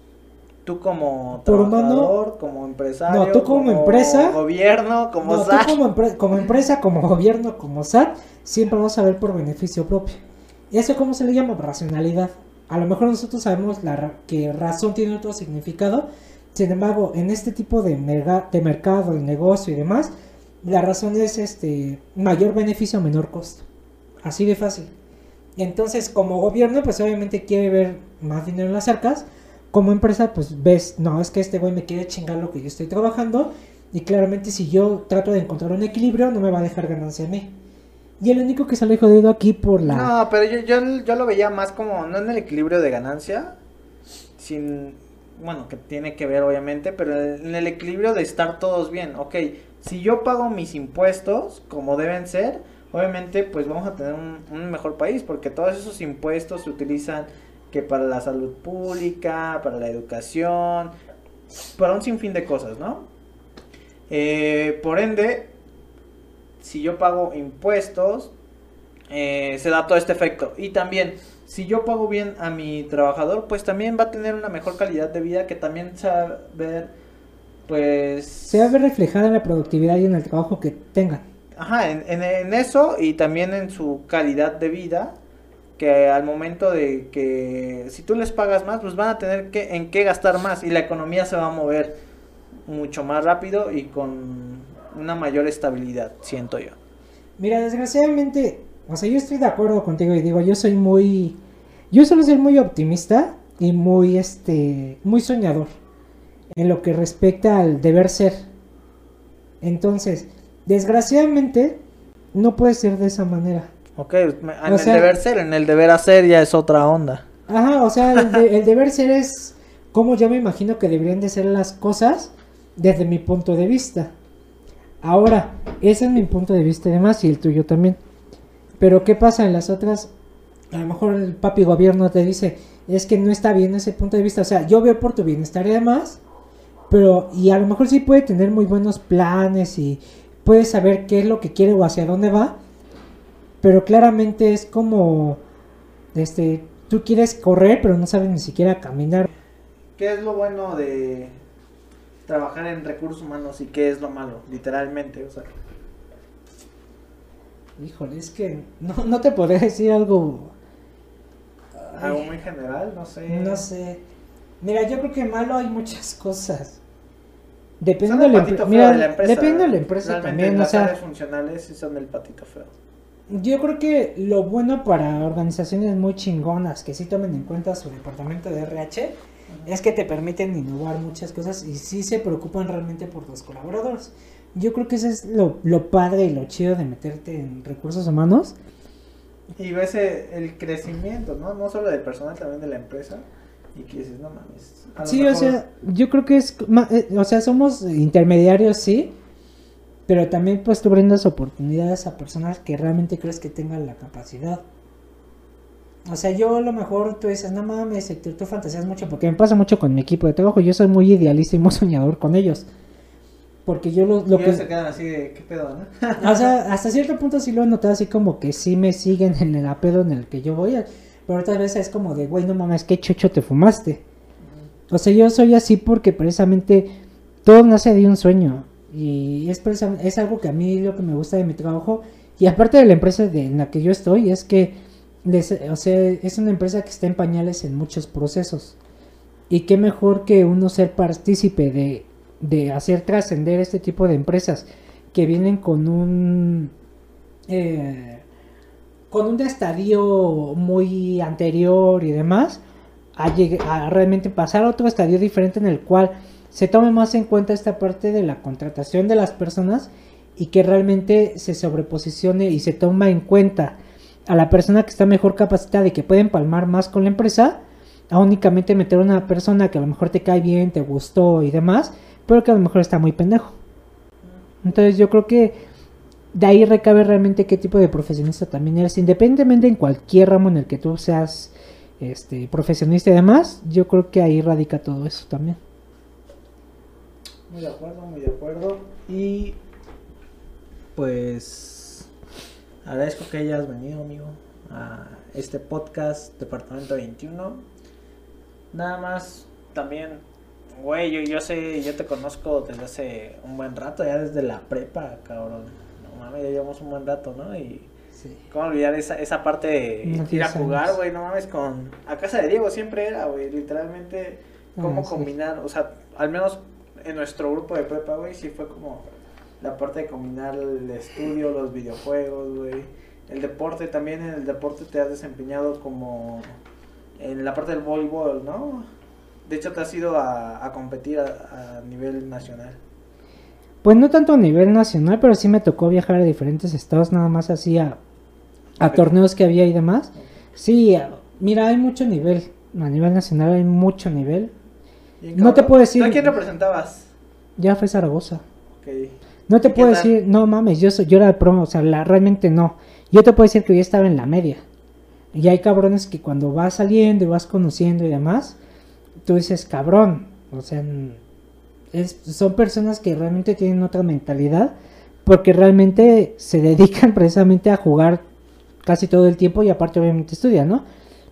Tú como trabajador, como empresario, no, tú como, empresa, gobierno, como no, Tú como, como empresa, como gobierno, como SAT, siempre vamos a ver por beneficio propio. ¿Y eso cómo se le llama? Racionalidad. A lo mejor nosotros sabemos la que razón tiene otro significado, sin embargo, en este tipo de, de mercado, de negocio y demás, la razón es este mayor beneficio menor costo. Así de fácil. Entonces, como gobierno, pues obviamente quiere ver más dinero en las arcas. Como empresa, pues ves, no, es que este güey me quiere chingar lo que yo estoy trabajando. Y claramente si yo trato de encontrar un equilibrio, no me va a dejar ganancia a mí. Y el único que sale jodido aquí por la... No, pero yo, yo, yo lo veía más como, no en el equilibrio de ganancia, sin, bueno, que tiene que ver obviamente, pero en el equilibrio de estar todos bien. Ok, si yo pago mis impuestos como deben ser, obviamente pues vamos a tener un, mejor país, porque todos esos impuestos se utilizan que para la salud pública, para la educación, para un sinfín de cosas, ¿no? Eh, por ende, si yo pago impuestos, eh, se da todo este efecto. Y también, si yo pago bien a mi trabajador, pues también va a tener una mejor calidad de vida que también se va a ver, pues... Se va a ver reflejada en la productividad y en el trabajo que tenga. Ajá, en, en, eso y también en su calidad de vida, que al momento de que si tú les pagas más, pues van a tener que en qué gastar más y la economía se va a mover mucho más rápido y con una mayor estabilidad, siento yo. Mira, desgraciadamente, o sea, yo estoy de acuerdo contigo y digo, yo soy muy, yo suelo ser muy optimista y muy, este, muy soñador en lo que respecta al deber ser. Entonces, desgraciadamente, no puede ser de esa manera. Ok, en el deber ser, en el deber hacer ya es otra onda. Ajá, o sea, el deber ser es como yo me imagino que deberían de ser las cosas desde mi punto de vista. Ahora, ese es mi punto de vista además y el tuyo también. Pero ¿qué pasa en las otras? A lo mejor el papi gobierno te dice, es que no está bien ese punto de vista. O sea, yo veo por tu bienestar y demás, pero y a lo mejor sí puede tener muy buenos planes y puede saber qué es lo que quiere o hacia dónde va, pero claramente es como, este, tú quieres correr, pero no sabes ni siquiera caminar. ¿Qué es lo bueno de, trabajar en recursos humanos y qué es lo malo, literalmente, o sea. Híjole, es que no, no te podría decir algo... Algo muy general, no sé. No sé. Mira, yo creo que malo hay muchas cosas. Depende de, la, empresa, depende de la empresa también, las o sea, funcionales son el patito feo. Yo creo que lo bueno para organizaciones muy chingonas que sí tomen en cuenta su departamento de RH es que te permiten innovar muchas cosas y sí se preocupan realmente por los colaboradores. Yo creo que eso es lo, lo padre y lo chido de meterte en recursos humanos. Y ves el crecimiento, ¿no? No solo del personal, también de la empresa. Y que dices, no mames. Sí, o sea, yo creo que es, eh, o sea, somos intermediarios, sí, pero también pues tú brindas oportunidades a personas que realmente crees que tengan la capacidad. O sea, yo a lo mejor tú dices, no mames, tú, tú fantaseas mucho, porque me pasa mucho con mi equipo de trabajo, yo soy muy idealista y muy soñador con ellos. Porque yo lo, lo Y que... se quedan así de, ¿qué pedo, no? O sea, hasta cierto punto sí lo he notado así como que sí me siguen en el apedo en el que yo voy. Pero otras veces es como de, güey, no mames, qué chocho te fumaste. O sea, yo soy así porque precisamente todo nace de un sueño. Y es, es algo que a mí lo que me gusta de mi trabajo. Y aparte de la empresa de, en la que yo estoy, es que o sea, es una empresa que está en pañales en muchos procesos. Y qué mejor que uno ser partícipe de, de hacer trascender este tipo de empresas que vienen con un eh, con un estadio muy anterior y demás a, a realmente pasar a otro estadio diferente en el cual se tome más en cuenta esta parte de la contratación de las personas y que realmente se sobreposicione y se toma en cuenta a la persona que está mejor capacitada y que puede empalmar más con la empresa a únicamente meter a una persona que a lo mejor te cae bien, te gustó y demás, pero que a lo mejor está muy pendejo. Entonces yo creo que de ahí recabe realmente qué tipo de profesionista también eres, independientemente en cualquier ramo en el que tú seas este profesionista y demás, yo creo que ahí radica todo eso también. Muy de acuerdo, muy de acuerdo. Y pues agradezco que hayas venido, amigo, a este podcast Departamento 21. Nada más, también, güey, yo, yo sé, yo te conozco desde hace un buen rato, ya desde la prepa, cabrón. No mames, ya llevamos un buen rato, ¿no? Y Sí. cómo olvidar esa, esa parte de ir a 10 jugar, güey, no mames, con... A casa de Diego siempre era, güey, literalmente, cómo Ah, sí. combinar, o sea, al menos en nuestro grupo de prepa, güey, sí fue como la parte de combinar el estudio, los videojuegos, güey. El deporte también, en el deporte te has desempeñado como en la parte del voleibol, ¿no? De hecho, te has ido a, a competir a, a nivel nacional. Pues no tanto a nivel nacional, pero sí me tocó viajar a diferentes estados, nada más así a, a torneos que había y demás. Sí, mira, hay mucho nivel. A nivel nacional hay mucho nivel. No te puedo decir- ¿Tú a quién representabas? Ya fue Zaragoza. Ok. No te ¿Y puedo decir, no mames, yo, soy- yo era de promo, o sea, la, realmente no. Yo te puedo decir que yo estaba en la media. Y hay cabrones que cuando vas saliendo y vas conociendo y demás, tú dices, cabrón, o sea, es- son personas que realmente tienen otra mentalidad, porque realmente se dedican precisamente a jugar casi todo el tiempo y aparte obviamente estudian, ¿no?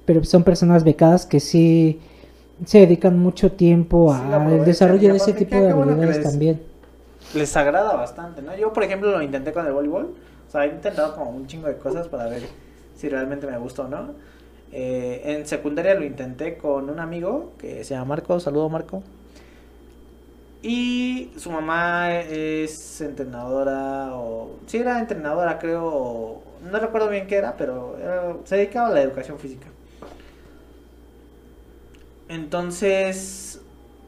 Pero son personas becadas que sí se dedican mucho tiempo Sí, al desarrollo de ese tipo de habilidades les- también. les agrada bastante, ¿no? Yo, por ejemplo, lo intenté con el voleibol. O sea, he intentado como un chingo de cosas para ver si realmente me gusta o no. Eh, en secundaria lo intenté con un amigo que se llama Marco. Saludo, Marco. Y su mamá es entrenadora o... Sí, era entrenadora, creo. No recuerdo bien qué era, pero era- se dedicaba a la educación física. Entonces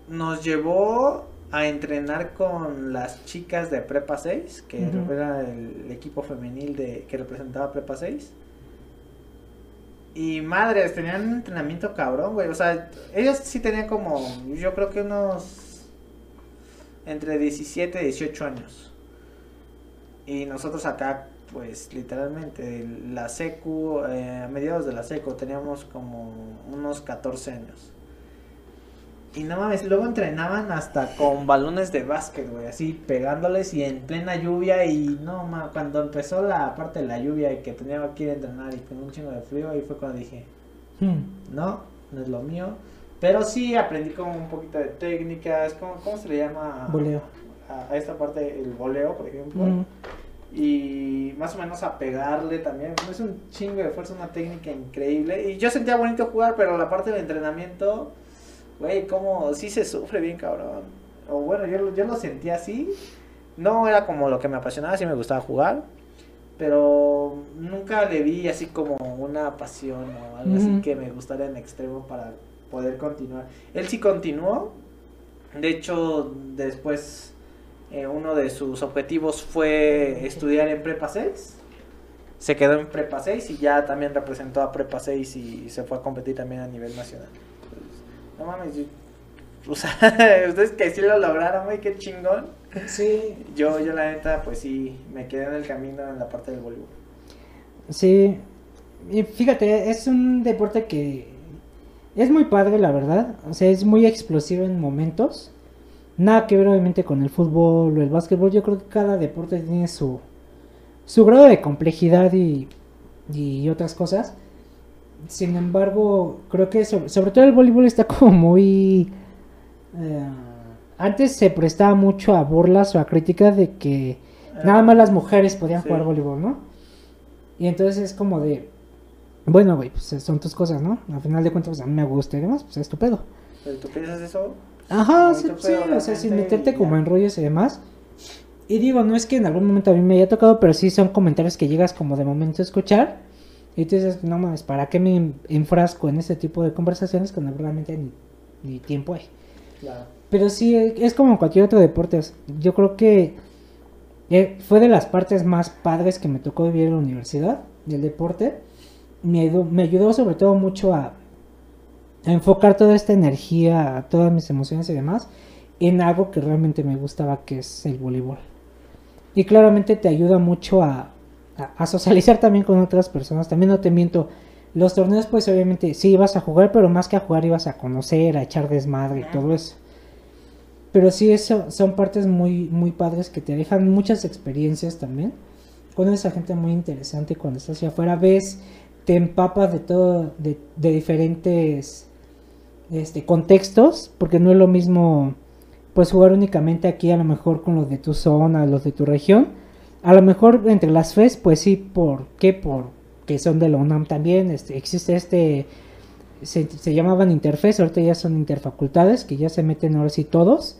nos llevó a entrenar con las chicas de Prepa 6, que era el equipo femenil de que representaba Prepa 6. Y madres, tenían un entrenamiento cabrón, güey. O sea, ellos sí tenían como, yo creo que unos entre 17 y 18 años. Y nosotros acá, pues literalmente, la secu, eh, a mediados de la secu, teníamos como unos 14 años. Y no mames, luego entrenaban hasta con balones de básquet, güey, así pegándoles y en plena lluvia y no mames, cuando empezó la parte de la lluvia y que tenía que ir a entrenar y con un chingo de frío, ahí fue cuando dije, Hmm. no, no es lo mío. Pero sí aprendí como un poquito de técnicas, ¿cómo, cómo se le llama? Voleo. A, a esta parte, el voleo, por ejemplo. Mm. Y más o menos a pegarle también. Es un chingo de fuerza, una técnica increíble. Y yo sentía bonito jugar, pero la parte del entrenamiento, güey, como sí se sufre bien, cabrón. O bueno, yo, lo- yo lo sentía así. No era como lo que me apasionaba, sí me gustaba jugar. Pero nunca le vi así como una pasión o algo así que me gustara en extremo para poder continuar. Él sí continuó. De hecho, después eh, uno de sus objetivos fue estudiar en Prepa 6. Se quedó en Prepa 6 y ya también representó a Prepa 6 y se fue a competir también a nivel nacional. No mames, yo- o sea, ustedes que sí lo lograron, güey, qué chingón. Sí, Yo, yo la neta, pues sí, me quedé en el camino en la parte del voleibol. sí. Y fíjate, es un deporte que es muy padre, la verdad. O sea, es muy explosivo en momentos. Nada que ver obviamente con el fútbol o el básquetbol. Yo creo que cada deporte tiene su, su grado de complejidad y, y otras cosas. Sin embargo, creo que sobre, sobre todo el voleibol está como muy... eh, antes se prestaba mucho a burlas o a críticas de que nada más las mujeres podían Sí. jugar voleibol, ¿no? Y entonces es como de... Bueno, güey, pues son tus cosas, ¿no? Al final de cuentas, pues a mí me gusta y demás, pues es tu pedo. Pero tú piensas eso. Ajá, sí, sí, o sea, sin meterte como en rollos y demás. Y digo, no es que en algún momento a mí me haya tocado, pero sí son comentarios que llegas como de momento a escuchar. Y tú dices, no mames, ¿para qué me enfrasco en ese tipo de conversaciones cuando realmente ni, ni tiempo hay? Claro. Pero sí, es como cualquier otro deporte. Yo creo que eh, fue de las partes más padres que me tocó vivir en la universidad, del deporte. Me ayudó, me ayudó sobre todo mucho a, a enfocar toda esta energía, a todas mis emociones y demás, en algo que realmente me gustaba, que es el voleibol. Y claramente te ayuda mucho a, a, a socializar también con otras personas. También no te miento, los torneos pues obviamente sí ibas a jugar, pero más que a jugar ibas a conocer, a echar desmadre y todo eso. Pero sí, eso son partes muy, muy padres que te dejan muchas experiencias también. Conoces a gente muy interesante cuando estás hacia afuera, ves, te empapas de todo, de, de diferentes este, contextos, porque no es lo mismo pues jugar únicamente aquí a lo mejor con los de tu zona, los de tu región. A lo mejor entre las FES, pues sí, ¿por qué? Por que son de la UNAM también, este, existe este, se, se llamaban interfes, ahorita ya son interfacultades, que ya se meten ahora sí todos.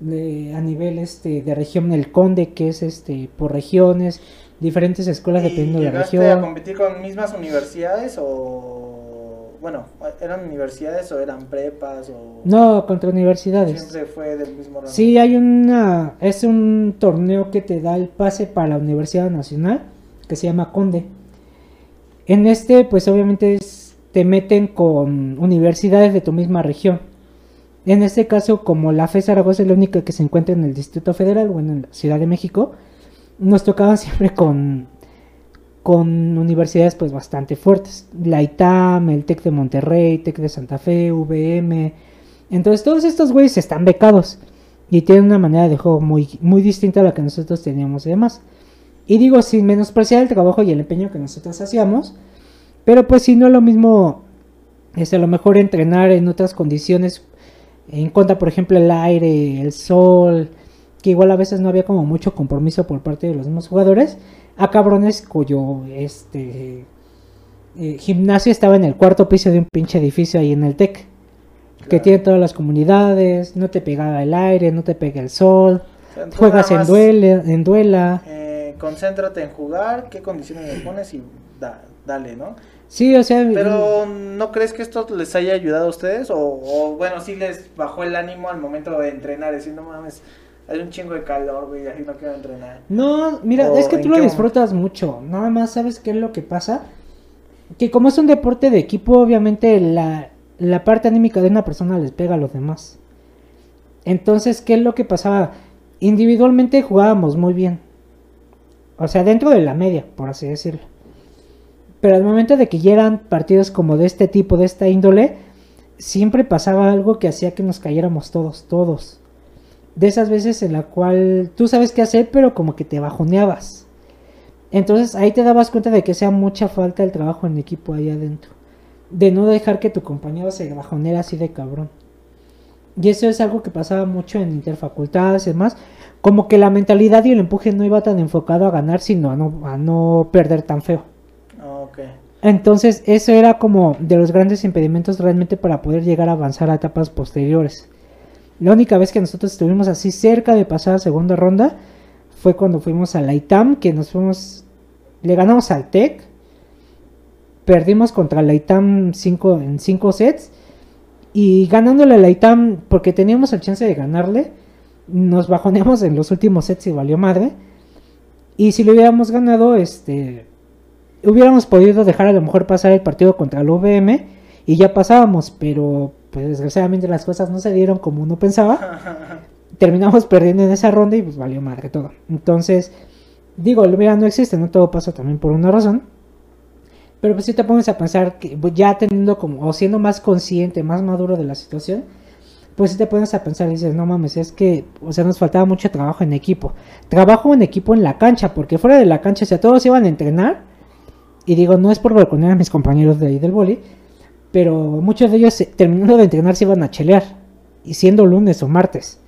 a nivel este de región el conde que es este por regiones diferentes escuelas ¿Y dependiendo de la región a competir con mismas universidades o bueno, eran universidades o eran prepas o no contra universidades siempre fue del mismo rango? Sí, hay una. Es un torneo que te da el pase para la Universidad Nacional, que se llama Conde. En este, pues obviamente es- te meten con universidades de tu misma región. En este caso, como la FE Zaragoza es la única que se encuentra en el Distrito Federal, bueno, en la Ciudad de México, nos tocaban siempre con, con universidades pues bastante fuertes. La ITAM, el TEC de Monterrey, TEC de Santa Fe, VM. Entonces todos estos güeyes están becados y tienen una manera de juego muy, muy distinta a la que nosotros teníamos y demás. Y digo, sin menospreciar el trabajo y el empeño que nosotros hacíamos, pero pues si no es lo mismo, es a lo mejor entrenar en otras condiciones, en contra, por ejemplo, el aire, el sol, que igual a veces no había como mucho compromiso por parte de los mismos jugadores, a cabrones cuyo este eh, gimnasio estaba en el cuarto piso de un pinche edificio ahí en el TEC que tiene todas las comunidades, no te pegaba el aire, no te pega el sol, O sea, tú juegas en más, duela, en duela. eh, concéntrate en jugar, qué condiciones le pones y da- dale, ¿no? Sí, o sea, Pero ¿no crees que esto les haya ayudado a ustedes? O, o, bueno, sí les bajó el ánimo al momento de entrenar, decir, no mames, hay un chingo de calor, güey, así no quiero entrenar. no, mira, ¿O es que tú lo momento? disfrutas mucho, nada más sabes qué es lo que pasa, que como es un deporte de equipo, obviamente la, la parte anímica de una persona les pega a los demás. Entonces, ¿qué es lo que pasaba? Individualmente jugábamos muy bien. O sea, dentro de la media, por así decirlo. Pero al momento de que ya eran partidos como de este tipo, de esta índole, siempre pasaba algo que hacía que nos cayéramos todos, todos. De esas veces en la cual tú sabes qué hacer, pero como que te bajoneabas. Entonces ahí te dabas cuenta de que sea mucha falta el trabajo en equipo ahí adentro. De no dejar que tu compañero se bajonera así de cabrón. Y eso es algo que pasaba mucho en interfacultades y demás. Como que la mentalidad y el empuje no iba tan enfocado a ganar, sino a no, a no perder tan feo. Ah. Entonces, eso era como de los grandes impedimentos realmente para poder llegar a avanzar a etapas posteriores. La única vez que nosotros estuvimos así cerca de pasar a segunda ronda fue cuando fuimos a la ITAM, que nos fuimos, le ganamos al TEC, perdimos contra la ITAM cinco, en 5 sets, y ganándole a la ITAM, porque teníamos el chance de ganarle, nos bajoneamos en los últimos sets y valió madre. Y si le hubiéramos ganado, este, hubiéramos podido dejar a lo mejor pasar el partido contra el VM y ya pasábamos, pero pues desgraciadamente las cosas no se dieron como uno pensaba. Terminamos perdiendo en esa ronda y pues valió madre todo. Entonces, digo, mira no existe, no todo pasa también por una razón. Pero pues si te pones a pensar que pues, ya teniendo como, o siendo más consciente, más maduro de la situación, pues si te pones a pensar y dices, no mames, es que, o sea, nos faltaba mucho trabajo en equipo. Trabajo en equipo en la cancha, porque fuera de la cancha, o sea, todos iban a entrenar. Y digo, no es por balconear a mis compañeros de ahí del boli, pero muchos de ellos terminando de entrenar se iban a chelear, y siendo lunes o martes.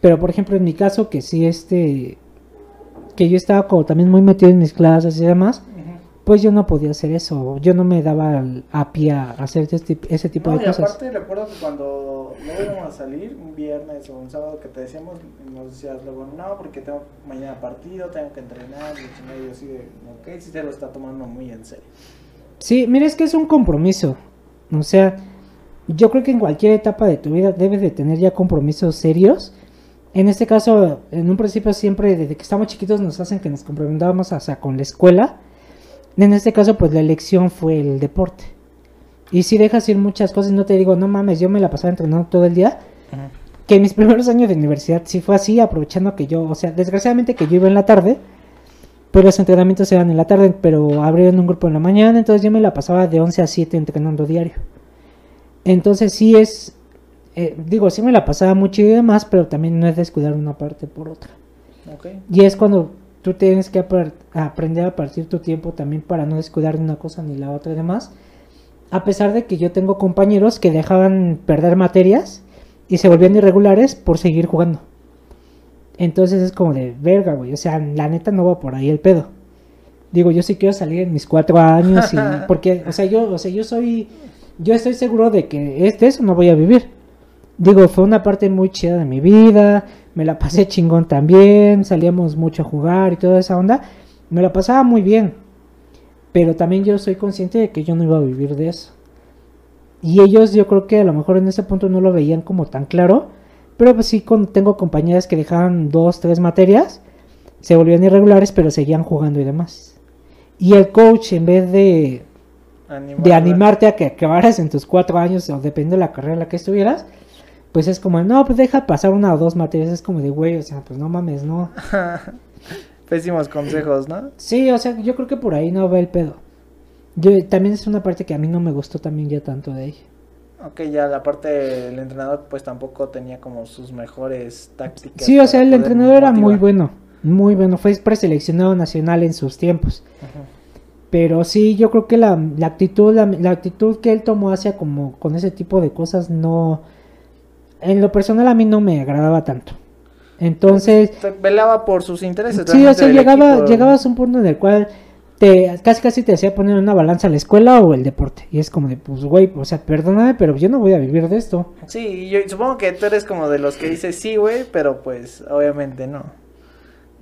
Pero por ejemplo, en mi caso, que sí, este, que yo estaba como también muy metido en mis clases y demás, pues yo no podía hacer eso, yo no me daba a pie a hacer este, ese tipo no, de y cosas. aparte recuerdo que cuando luego íbamos a salir, un viernes o un sábado que te decíamos, nos decías luego, no, porque tengo mañana partido, tengo que entrenar, y yo así de, ok, sí te lo está tomando muy en serio. Sí, mira, es que es un compromiso, o sea, yo creo que en cualquier etapa de tu vida debes de tener ya compromisos serios. En este caso, en un principio siempre, desde que estamos chiquitos, nos hacen que nos comprometamos hasta con la escuela en este caso, pues la elección fue el deporte. Y si dejas ir muchas cosas, no te digo, no mames, yo me la pasaba entrenando todo el día. Que en mis primeros años de universidad sí fue así, aprovechando que yo, o sea, desgraciadamente que yo iba en la tarde, pues los entrenamientos eran en la tarde, pero abrieron un grupo en la mañana, entonces yo me la pasaba de 11 a 7 entrenando diario. Entonces sí es, eh, digo, sí me la pasaba mucho y demás, pero también no es descuidar una parte por otra. Y es cuando tú tienes que aprender a partir tu tiempo también para no descuidar de una cosa ni la otra y demás. A pesar de que yo tengo compañeros que dejaban perder materias y se volvían irregulares por seguir jugando. Entonces es como de verga, güey. O sea, la neta no va por ahí el pedo. Digo, yo sí quiero salir en mis cuatro años y porque, o sea, yo, o sea, yo soy, yo estoy seguro de que este eso no voy a vivir. Digo, fue una parte muy chida de mi vida me la pasé chingón también, salíamos mucho a jugar y toda esa onda, me la pasaba muy bien, pero también yo soy consciente de que yo no iba a vivir de eso. Y ellos yo creo que a lo mejor en ese punto no lo veían como tan claro, pero pues sí con, tengo compañeras que dejaban dos, tres materias, se volvían irregulares, pero seguían jugando y demás. Y el coach en vez de, de animarte a que acabaras en tus cuatro años, o dependiendo de la carrera en la que estuvieras, pues es como, no, pues deja pasar una o dos materias, es como de, güey, o sea, pues no mames, no. Pésimos consejos, ¿no? Sí, o sea, yo creo que por ahí no va el pedo. Yo, también es una parte que a mí no me gustó también ya tanto de ella. Ok, ya la parte del entrenador pues tampoco tenía como sus mejores tácticas. Sí, o sea, el entrenador era muy bueno, muy bueno, fue preseleccionado nacional en sus tiempos. Pero sí, yo creo que la, la actitud, la, la, actitud que él tomó hacia como con ese tipo de cosas no, en lo personal a mí no me agradaba tanto. Entonces... velaba por sus intereses. Sí, o sea, llegaba, llegabas a un punto en el cual te, casi casi te hacía poner una balanza la escuela o el deporte. Y es como de, pues, güey, o sea, perdóname, pero yo no voy a vivir de esto. Sí, yo supongo que tú eres como de los que dices sí, güey, pero pues, obviamente no.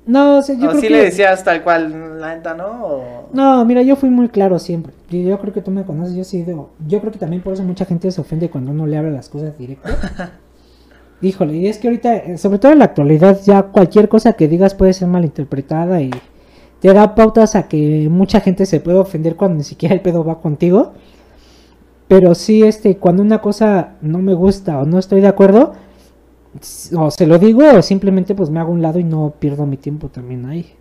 No, o sea, yo creo sí le decías tal cual, la neta, ¿no? No, mira, yo fui muy claro siempre. Yo, yo creo que tú me conoces, yo sí digo... Yo creo que también por eso mucha gente se ofende cuando uno le habla las cosas directo. Híjole, y es que ahorita, eh, sobre todo en la actualidad, ya cualquier cosa que digas puede ser malinterpretada y te da pautas a que mucha gente se puede ofender cuando ni siquiera el pedo va contigo. Pero sí, este, cuando una cosa no me gusta o no estoy de acuerdo, o se lo digo o simplemente pues me hago un lado y no pierdo mi tiempo también ahí.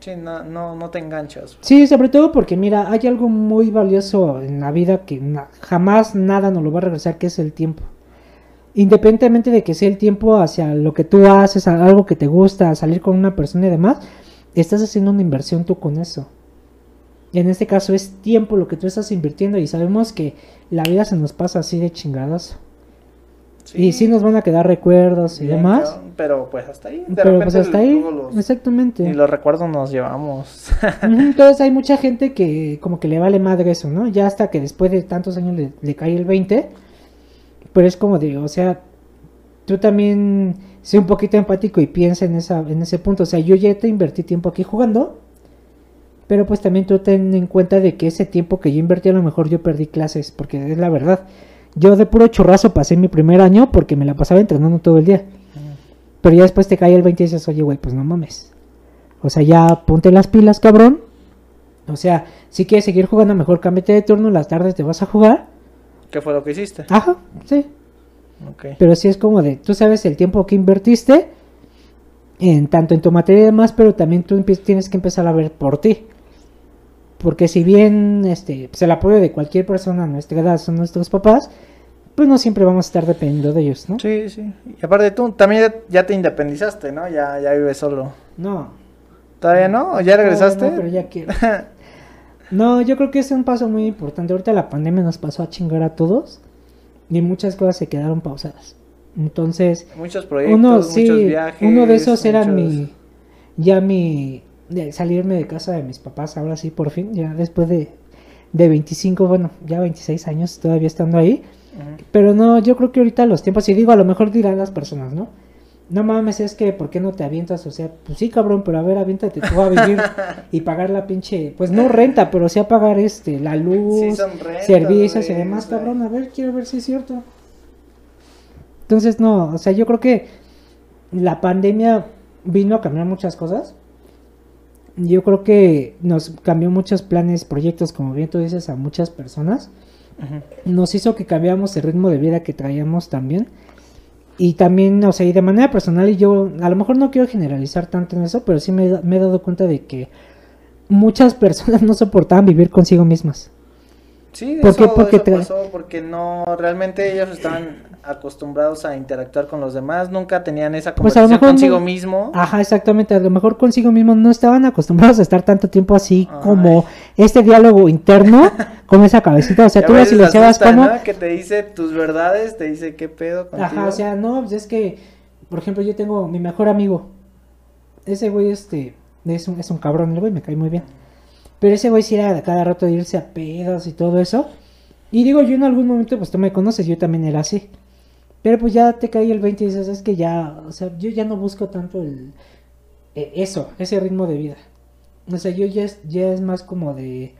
Sí, no, no, no te enganchas. Sí, sobre todo porque mira, hay algo muy valioso en la vida que jamás nada nos lo va a regresar, que es el tiempo independientemente de que sea el tiempo hacia lo que tú haces, algo que te gusta, salir con una persona y demás, estás haciendo una inversión tú con eso. Y en este caso es tiempo lo que tú estás invirtiendo y sabemos que la vida se nos pasa así de chingadas. Y sí nos van a quedar recuerdos y demás. pero pues hasta ahí. pero pues hasta ahí. exactamente. Y los recuerdos nos llevamos. Entonces hay mucha gente que como que le vale madre eso, ¿no? Ya hasta que después de tantos años le, le cae el 20 pero es como digo, o sea, tú también sé un poquito empático y piensa en, esa, en ese punto. O sea, yo ya te invertí tiempo aquí jugando, pero pues también tú ten en cuenta de que ese tiempo que yo invertí a lo mejor yo perdí clases, porque es la verdad. Yo de puro chorrazo pasé mi primer año porque me la pasaba entrenando todo el día. Pero ya después te cae el 20 y dices, oye, güey, pues no mames. O sea, ya ponte las pilas, cabrón. O sea, si quieres seguir jugando, mejor cámbiate de turno, las tardes te vas a jugar. ¿Qué fue lo que hiciste? Ajá, sí. Pero sí es como de, tú sabes el tiempo que invertiste, en tanto en tu materia y demás, pero también tú tienes que empezar a ver por ti. Porque si bien este, pues el apoyo de cualquier persona a nuestra edad son nuestros papás, pues no siempre vamos a estar dependiendo de ellos, ¿no? Sí, sí. Y aparte tú también ya te independizaste, ¿no? Ya, ya vives solo. No. ¿Todavía no? ¿O ya regresaste? No, pero ya quiero. no, yo creo que es un paso muy importante. Ahorita la pandemia nos pasó a chingar a todos y muchas cosas se quedaron pausadas. Entonces, muchos proyectos, muchos viajes. Uno de esos era mi, ya mi, de salirme de casa de mis papás, ahora sí, por fin, ya después de, de 25, bueno, ya 26 años todavía estando ahí. Pero no, yo creo que ahorita los tiempos, y digo, a lo mejor dirán las personas, ¿no? No mames, es que, ¿por qué no te avientas? O sea, pues sí, cabrón, pero a ver, aviéntate tú a vivir y pagar la pinche, pues no renta, pero sí a pagar este, la luz, servicios y demás, cabrón. A ver, quiero ver si es cierto. Entonces, no, o sea, yo creo que la pandemia vino a cambiar muchas cosas. Yo creo que nos cambió muchos planes, proyectos, como bien tú dices, a muchas personas. Nos hizo que cambiamos el ritmo de vida que traíamos también. Y también, o sea, y de manera personal, y yo a lo mejor no quiero generalizar tanto en eso, pero sí me, he dado cuenta de que muchas personas no soportaban vivir consigo mismas. Sí, ¿Por qué? Porque pasó porque no, realmente ellos estaban acostumbrados a interactuar con los demás, nunca tenían esa pues conversación consigo mismo. Ajá, exactamente, a lo mejor consigo mismo no estaban acostumbrados a estar tanto tiempo así como este diálogo interno con esa cabecita, o sea, tú ves y le llevas como que te dice tus verdades, te dice qué pedo contigo. Ajá, o sea, no, pues es que por ejemplo, yo tengo mi mejor amigo. Ese güey este es un, es un cabrón, el güey me cae muy bien. Pero ese güey sí era de cada rato de irse a pedos y todo eso. Y digo, yo en algún momento, pues tú me conoces, yo también era así. Pero pues ya te cae el 20 y dices, es que ya, o sea, yo ya no busco tanto el, e, eso, ese ritmo de vida. O sea, yo ya es, ya es más como de,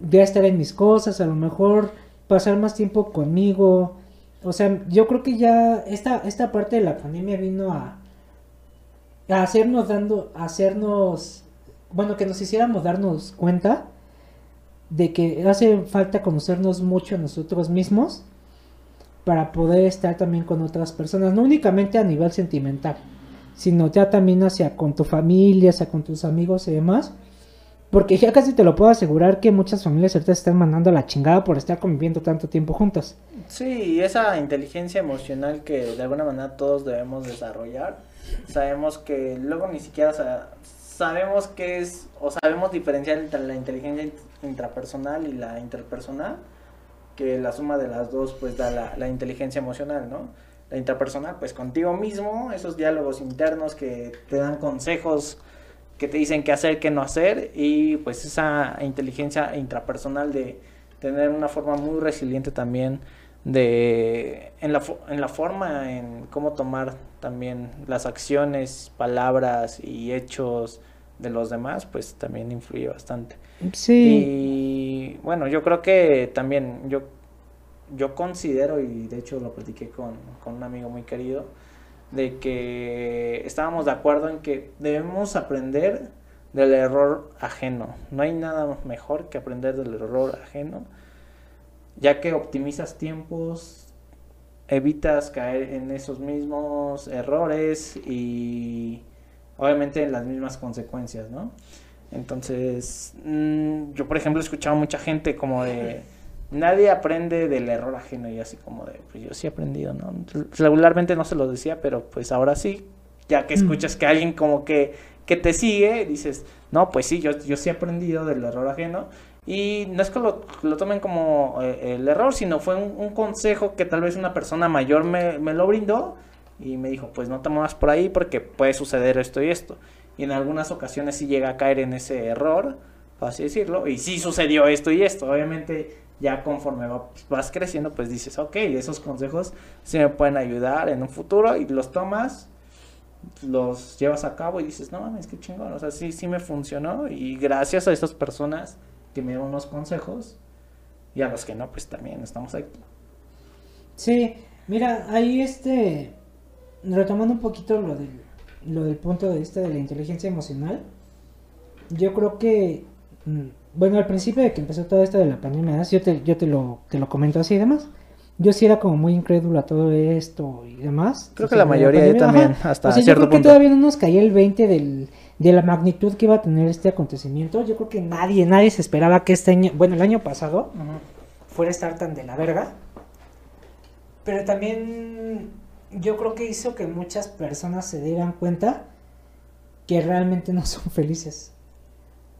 ya estar en mis cosas, a lo mejor pasar más tiempo conmigo. O sea, yo creo que ya esta, esta parte de la pandemia vino a, a hacernos dando, a hacernos, bueno, que nos hiciéramos darnos cuenta de que hace falta conocernos mucho a nosotros mismos para poder estar también con otras personas, no únicamente a nivel sentimental, sino ya también hacia con tu familia, hacia con tus amigos y demás. Porque ya casi te lo puedo asegurar que muchas familias ahorita están mandando a la chingada por estar conviviendo tanto tiempo juntos. Sí, esa inteligencia emocional que de alguna manera todos debemos desarrollar. Sabemos que luego ni siquiera sabemos qué es, o sabemos diferenciar entre la inteligencia intrapersonal y la interpersonal que la suma de las dos pues da la, inteligencia emocional, ¿no? La intrapersonal, pues contigo mismo, esos diálogos internos que te dan consejos, que te dicen qué hacer, qué no hacer, y pues esa inteligencia intrapersonal de tener una forma muy resiliente también de en la, en la forma en cómo tomar también las acciones, palabras y hechos de los demás, pues también influye bastante. Sí. Y bueno, yo creo que también, yo, yo considero, y de hecho lo platiqué con, con un amigo muy querido, de que estábamos de acuerdo en que debemos aprender del error ajeno. No hay nada mejor que aprender del error ajeno, ya que optimizas tiempos, evitas caer en esos mismos errores y obviamente las mismas consecuencias, ¿no? Entonces, mm, yo por ejemplo he escuchado mucha gente como de, nadie aprende del error ajeno y así como de, pues yo sí he aprendido, ¿no? Regularmente no se lo decía, pero pues ahora sí, ya que mm. escuchas que alguien como que, que te sigue, dices, no, pues sí, yo, yo sí he aprendido del error ajeno. Y no es que lo, lo tomen como eh, el error, sino fue un, un, consejo que tal vez una persona mayor me, me lo brindó y me dijo, pues no te muevas por ahí porque puede suceder esto y esto. Y en algunas ocasiones sí llega a caer en ese error, por así decirlo, y sí sucedió esto y esto. Obviamente ya conforme vas creciendo, pues dices, ok, esos consejos sí me pueden ayudar en un futuro y los tomas, los llevas a cabo y dices, no mames, qué chingón, o sea, sí, sí me funcionó y gracias a esas personas que me dieron unos consejos y a los que no, pues también estamos aquí. Sí, mira, ahí este, retomando un poquito lo del, lo del punto de vista de la inteligencia emocional, yo creo que, mm, bueno, al principio de que empezó todo esto de la pandemia, yo te, yo te lo, te lo comento así y demás. Yo sí era como muy incrédulo a todo esto y demás. Creo que la mayoría también, hasta cierto yo creo que todavía no nos caía el 20 del, de la magnitud que iba a tener este acontecimiento. Yo creo que nadie, nadie se esperaba que este año, bueno, el año pasado, fuera a estar tan de la verga. Pero también yo creo que hizo que muchas personas se dieran cuenta que realmente no son felices.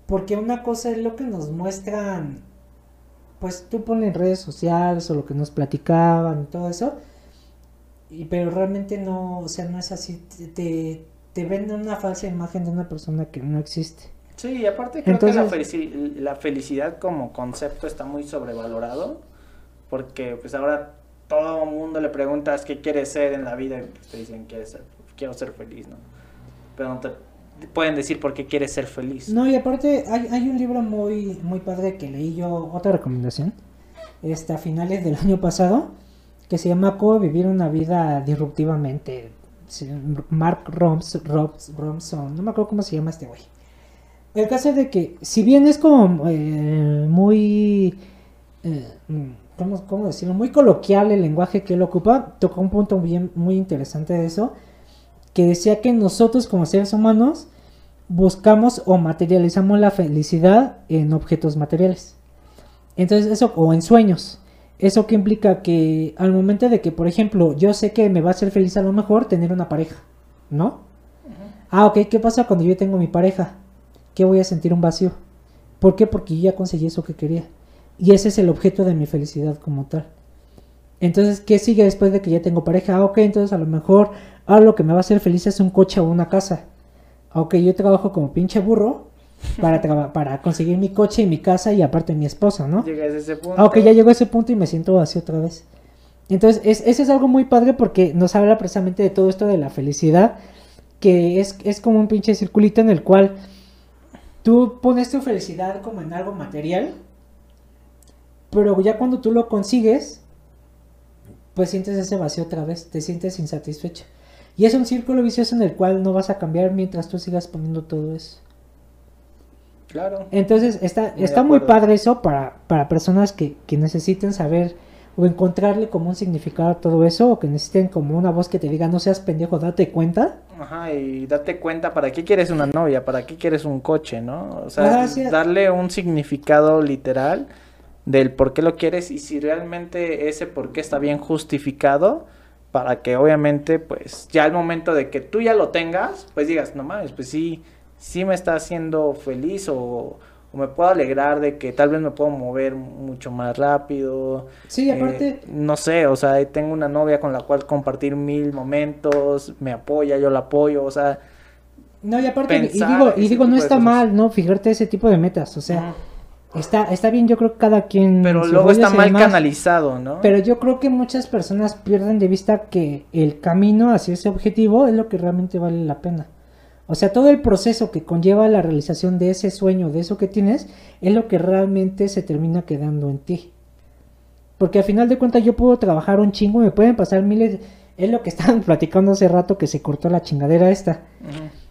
Porque una cosa es lo que nos muestran, pues tú pones en redes sociales o lo que nos platicaban y todo eso. Y, pero realmente no, o sea, no es así. Te, te venden una falsa imagen de una persona que no existe. Sí, y aparte creo que la, la felicidad como concepto está muy sobrevalorado. Porque pues ahora todo el mundo le preguntas qué quieres ser en la vida y te dicen ser, quiero ser feliz, ¿no? Pero no te pueden decir por qué quieres ser feliz. No, y aparte hay, hay un libro muy, muy padre que leí yo, otra recomendación, este, a finales del año pasado, que se llama Cómo vivir una vida disruptivamente. Mark Roms, Romson, no me acuerdo cómo se llama este güey. El caso es de que, si bien es como eh, muy... Eh, ¿cómo, decirlo? Muy coloquial el lenguaje que él ocupa, tocó un punto bien, muy interesante de eso, que decía que nosotros como seres humanos buscamos o materializamos la felicidad en objetos materiales. Entonces eso, o en sueños. Eso que implica que al momento de que, por ejemplo, yo sé que me va a hacer feliz a lo mejor tener una pareja, ¿no? Ah, ok, ¿qué pasa cuando yo tengo mi pareja? ¿Qué voy a sentir un vacío? ¿Por qué? Porque yo ya conseguí eso que quería. Y ese es el objeto de mi felicidad como tal. Entonces, ¿qué sigue después de que ya tengo pareja? Ah, ok, entonces a lo mejor ahora lo que me va a hacer feliz es un coche o una casa. Ok, yo trabajo como pinche burro para, para conseguir mi coche y mi casa y aparte mi esposa, ¿no? Llegas a ese punto. Ah, ok, ya llegó a ese punto y me siento así otra vez. Entonces, es, ese es algo muy padre porque nos habla precisamente de todo esto de la felicidad, que es, es como un pinche circulito en el cual tú pones tu felicidad como en algo material pero ya cuando tú lo consigues, pues sientes ese vacío otra vez, te sientes insatisfecho. Y es un círculo vicioso en el cual no vas a cambiar mientras tú sigas poniendo todo eso. Claro. Entonces está, muy está muy padre eso para, para personas que, que necesiten saber o encontrarle como un significado a todo eso o que necesiten como una voz que te diga no seas pendejo, date cuenta. Ajá, y date cuenta para qué quieres una novia, para qué quieres un coche, ¿no? O sea, darle un significado literal del por qué lo quieres y si realmente ese por qué está bien justificado para que obviamente pues ya al momento de que tú ya lo tengas pues digas no mames pues sí sí me está haciendo feliz o, me puedo alegrar de que tal vez me puedo mover mucho más rápido sí aparte eh, no sé o sea tengo una novia con la cual compartir mil momentos me apoya yo la apoyo o sea no y aparte y digo y digo no está mal no fijarte ese tipo de metas o sea Está, está bien, yo creo que cada quien... Pero luego está mal canalizado, ¿no? Pero yo creo que muchas personas pierden de vista que el camino hacia ese objetivo es lo que realmente vale la pena. O sea, todo el proceso que conlleva la realización de ese sueño, de eso que tienes, es lo que realmente se termina quedando en ti. Porque al final de cuentas yo puedo trabajar un chingo, me pueden pasar miles... Es lo que estaban platicando hace rato que se cortó la chingadera esta.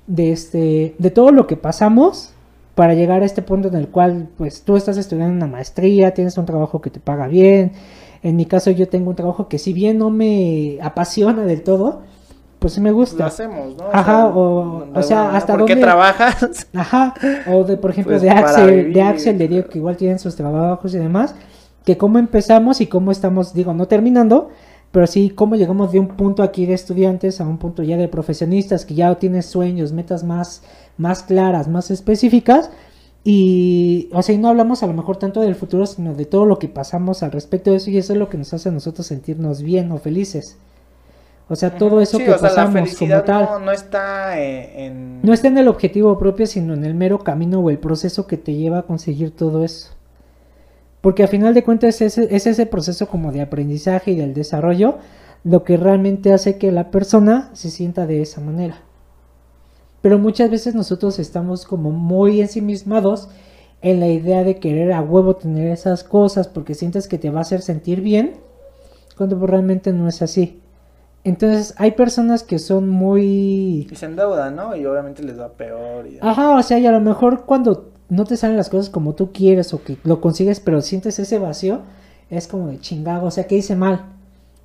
De este... De todo lo que pasamos para llegar a este punto en el cual pues tú estás estudiando una maestría, tienes un trabajo que te paga bien. En mi caso yo tengo un trabajo que si bien no me apasiona del todo, pues sí me gusta. Lo hacemos, ¿no? Ajá, o, o, sea, hasta ¿por qué trabajas? Ajá, o de, por ejemplo, pues de Axel, de Axel, de Diego, que igual tienen sus trabajos y demás, que cómo empezamos y cómo estamos, digo, no terminando, pero sí cómo llegamos de un punto aquí de estudiantes a un punto ya de profesionistas, que ya tienes sueños, metas más más claras, más específicas. Y, o sea, y no hablamos a lo mejor tanto del futuro, sino de todo lo que pasamos al respecto de eso, y eso es lo que nos hace a nosotros sentirnos bien o felices. O sea, todo eso que pasamos como tal. No, está eh, en. No está en el objetivo propio, sino en el mero camino o el proceso que te lleva a conseguir todo eso. Porque al final de cuentas es ese, es ese proceso como de aprendizaje y del desarrollo lo que realmente hace que la persona se sienta de esa manera. Pero muchas veces nosotros estamos como muy ensimismados en la idea de querer a huevo tener esas cosas porque sientes que te va a hacer sentir bien, cuando pues realmente no es así. Entonces hay personas que son muy... Y se endeudan, ¿no? Y obviamente les va peor. Y... Ajá, o sea, y a lo mejor cuando no te salen las cosas como tú quieres o que lo consigues, pero sientes ese vacío, es como de chingado, o sea, que hice mal.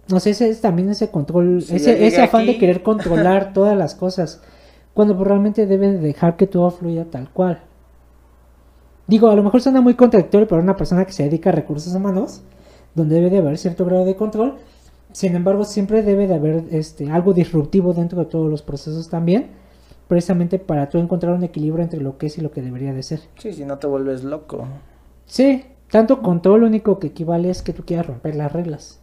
No sé, ese es también ese control, ese, ese afán de querer controlar todas las cosas. cuando pues, realmente debes dejar que todo fluya tal cual. Digo, a lo mejor suena muy contradictorio para una persona que se dedica a recursos humanos, donde debe de haber cierto grado de control. Sin embargo, siempre debe de haber este, algo disruptivo dentro de todos los procesos también, precisamente para tú encontrar un equilibrio entre lo que es y lo que debería de ser. Sí, si no te vuelves loco. Sí, tanto control lo único que equivale es que tú quieras romper las reglas.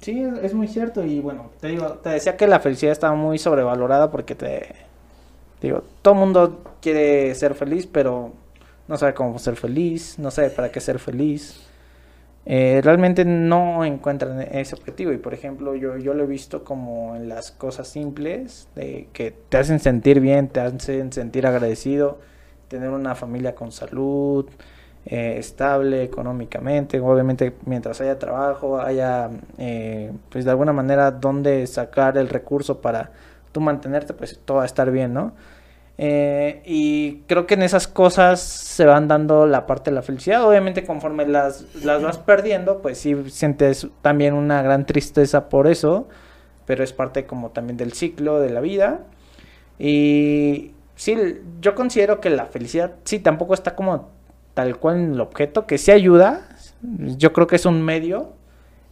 Sí, es muy cierto y bueno, te digo, te decía que la felicidad está muy sobrevalorada porque te digo, todo mundo quiere ser feliz, pero no sabe cómo ser feliz, no sabe para qué ser feliz. Eh, realmente no encuentran ese objetivo y por ejemplo yo, yo lo he visto como en las cosas simples de que te hacen sentir bien, te hacen sentir agradecido, tener una familia con salud, eh, estable económicamente, obviamente mientras haya trabajo, haya eh, pues de alguna manera donde sacar el recurso para tú mantenerte, pues todo va a estar bien, ¿no? Eh, y creo que en esas cosas se van dando la parte de la felicidad. Obviamente conforme las, las vas perdiendo, pues sí sientes también una gran tristeza por eso, pero es parte como también del ciclo de la vida. Y sí, yo considero que la felicidad sí tampoco está como tal cual en el objeto, que sí ayuda, yo creo que es un medio,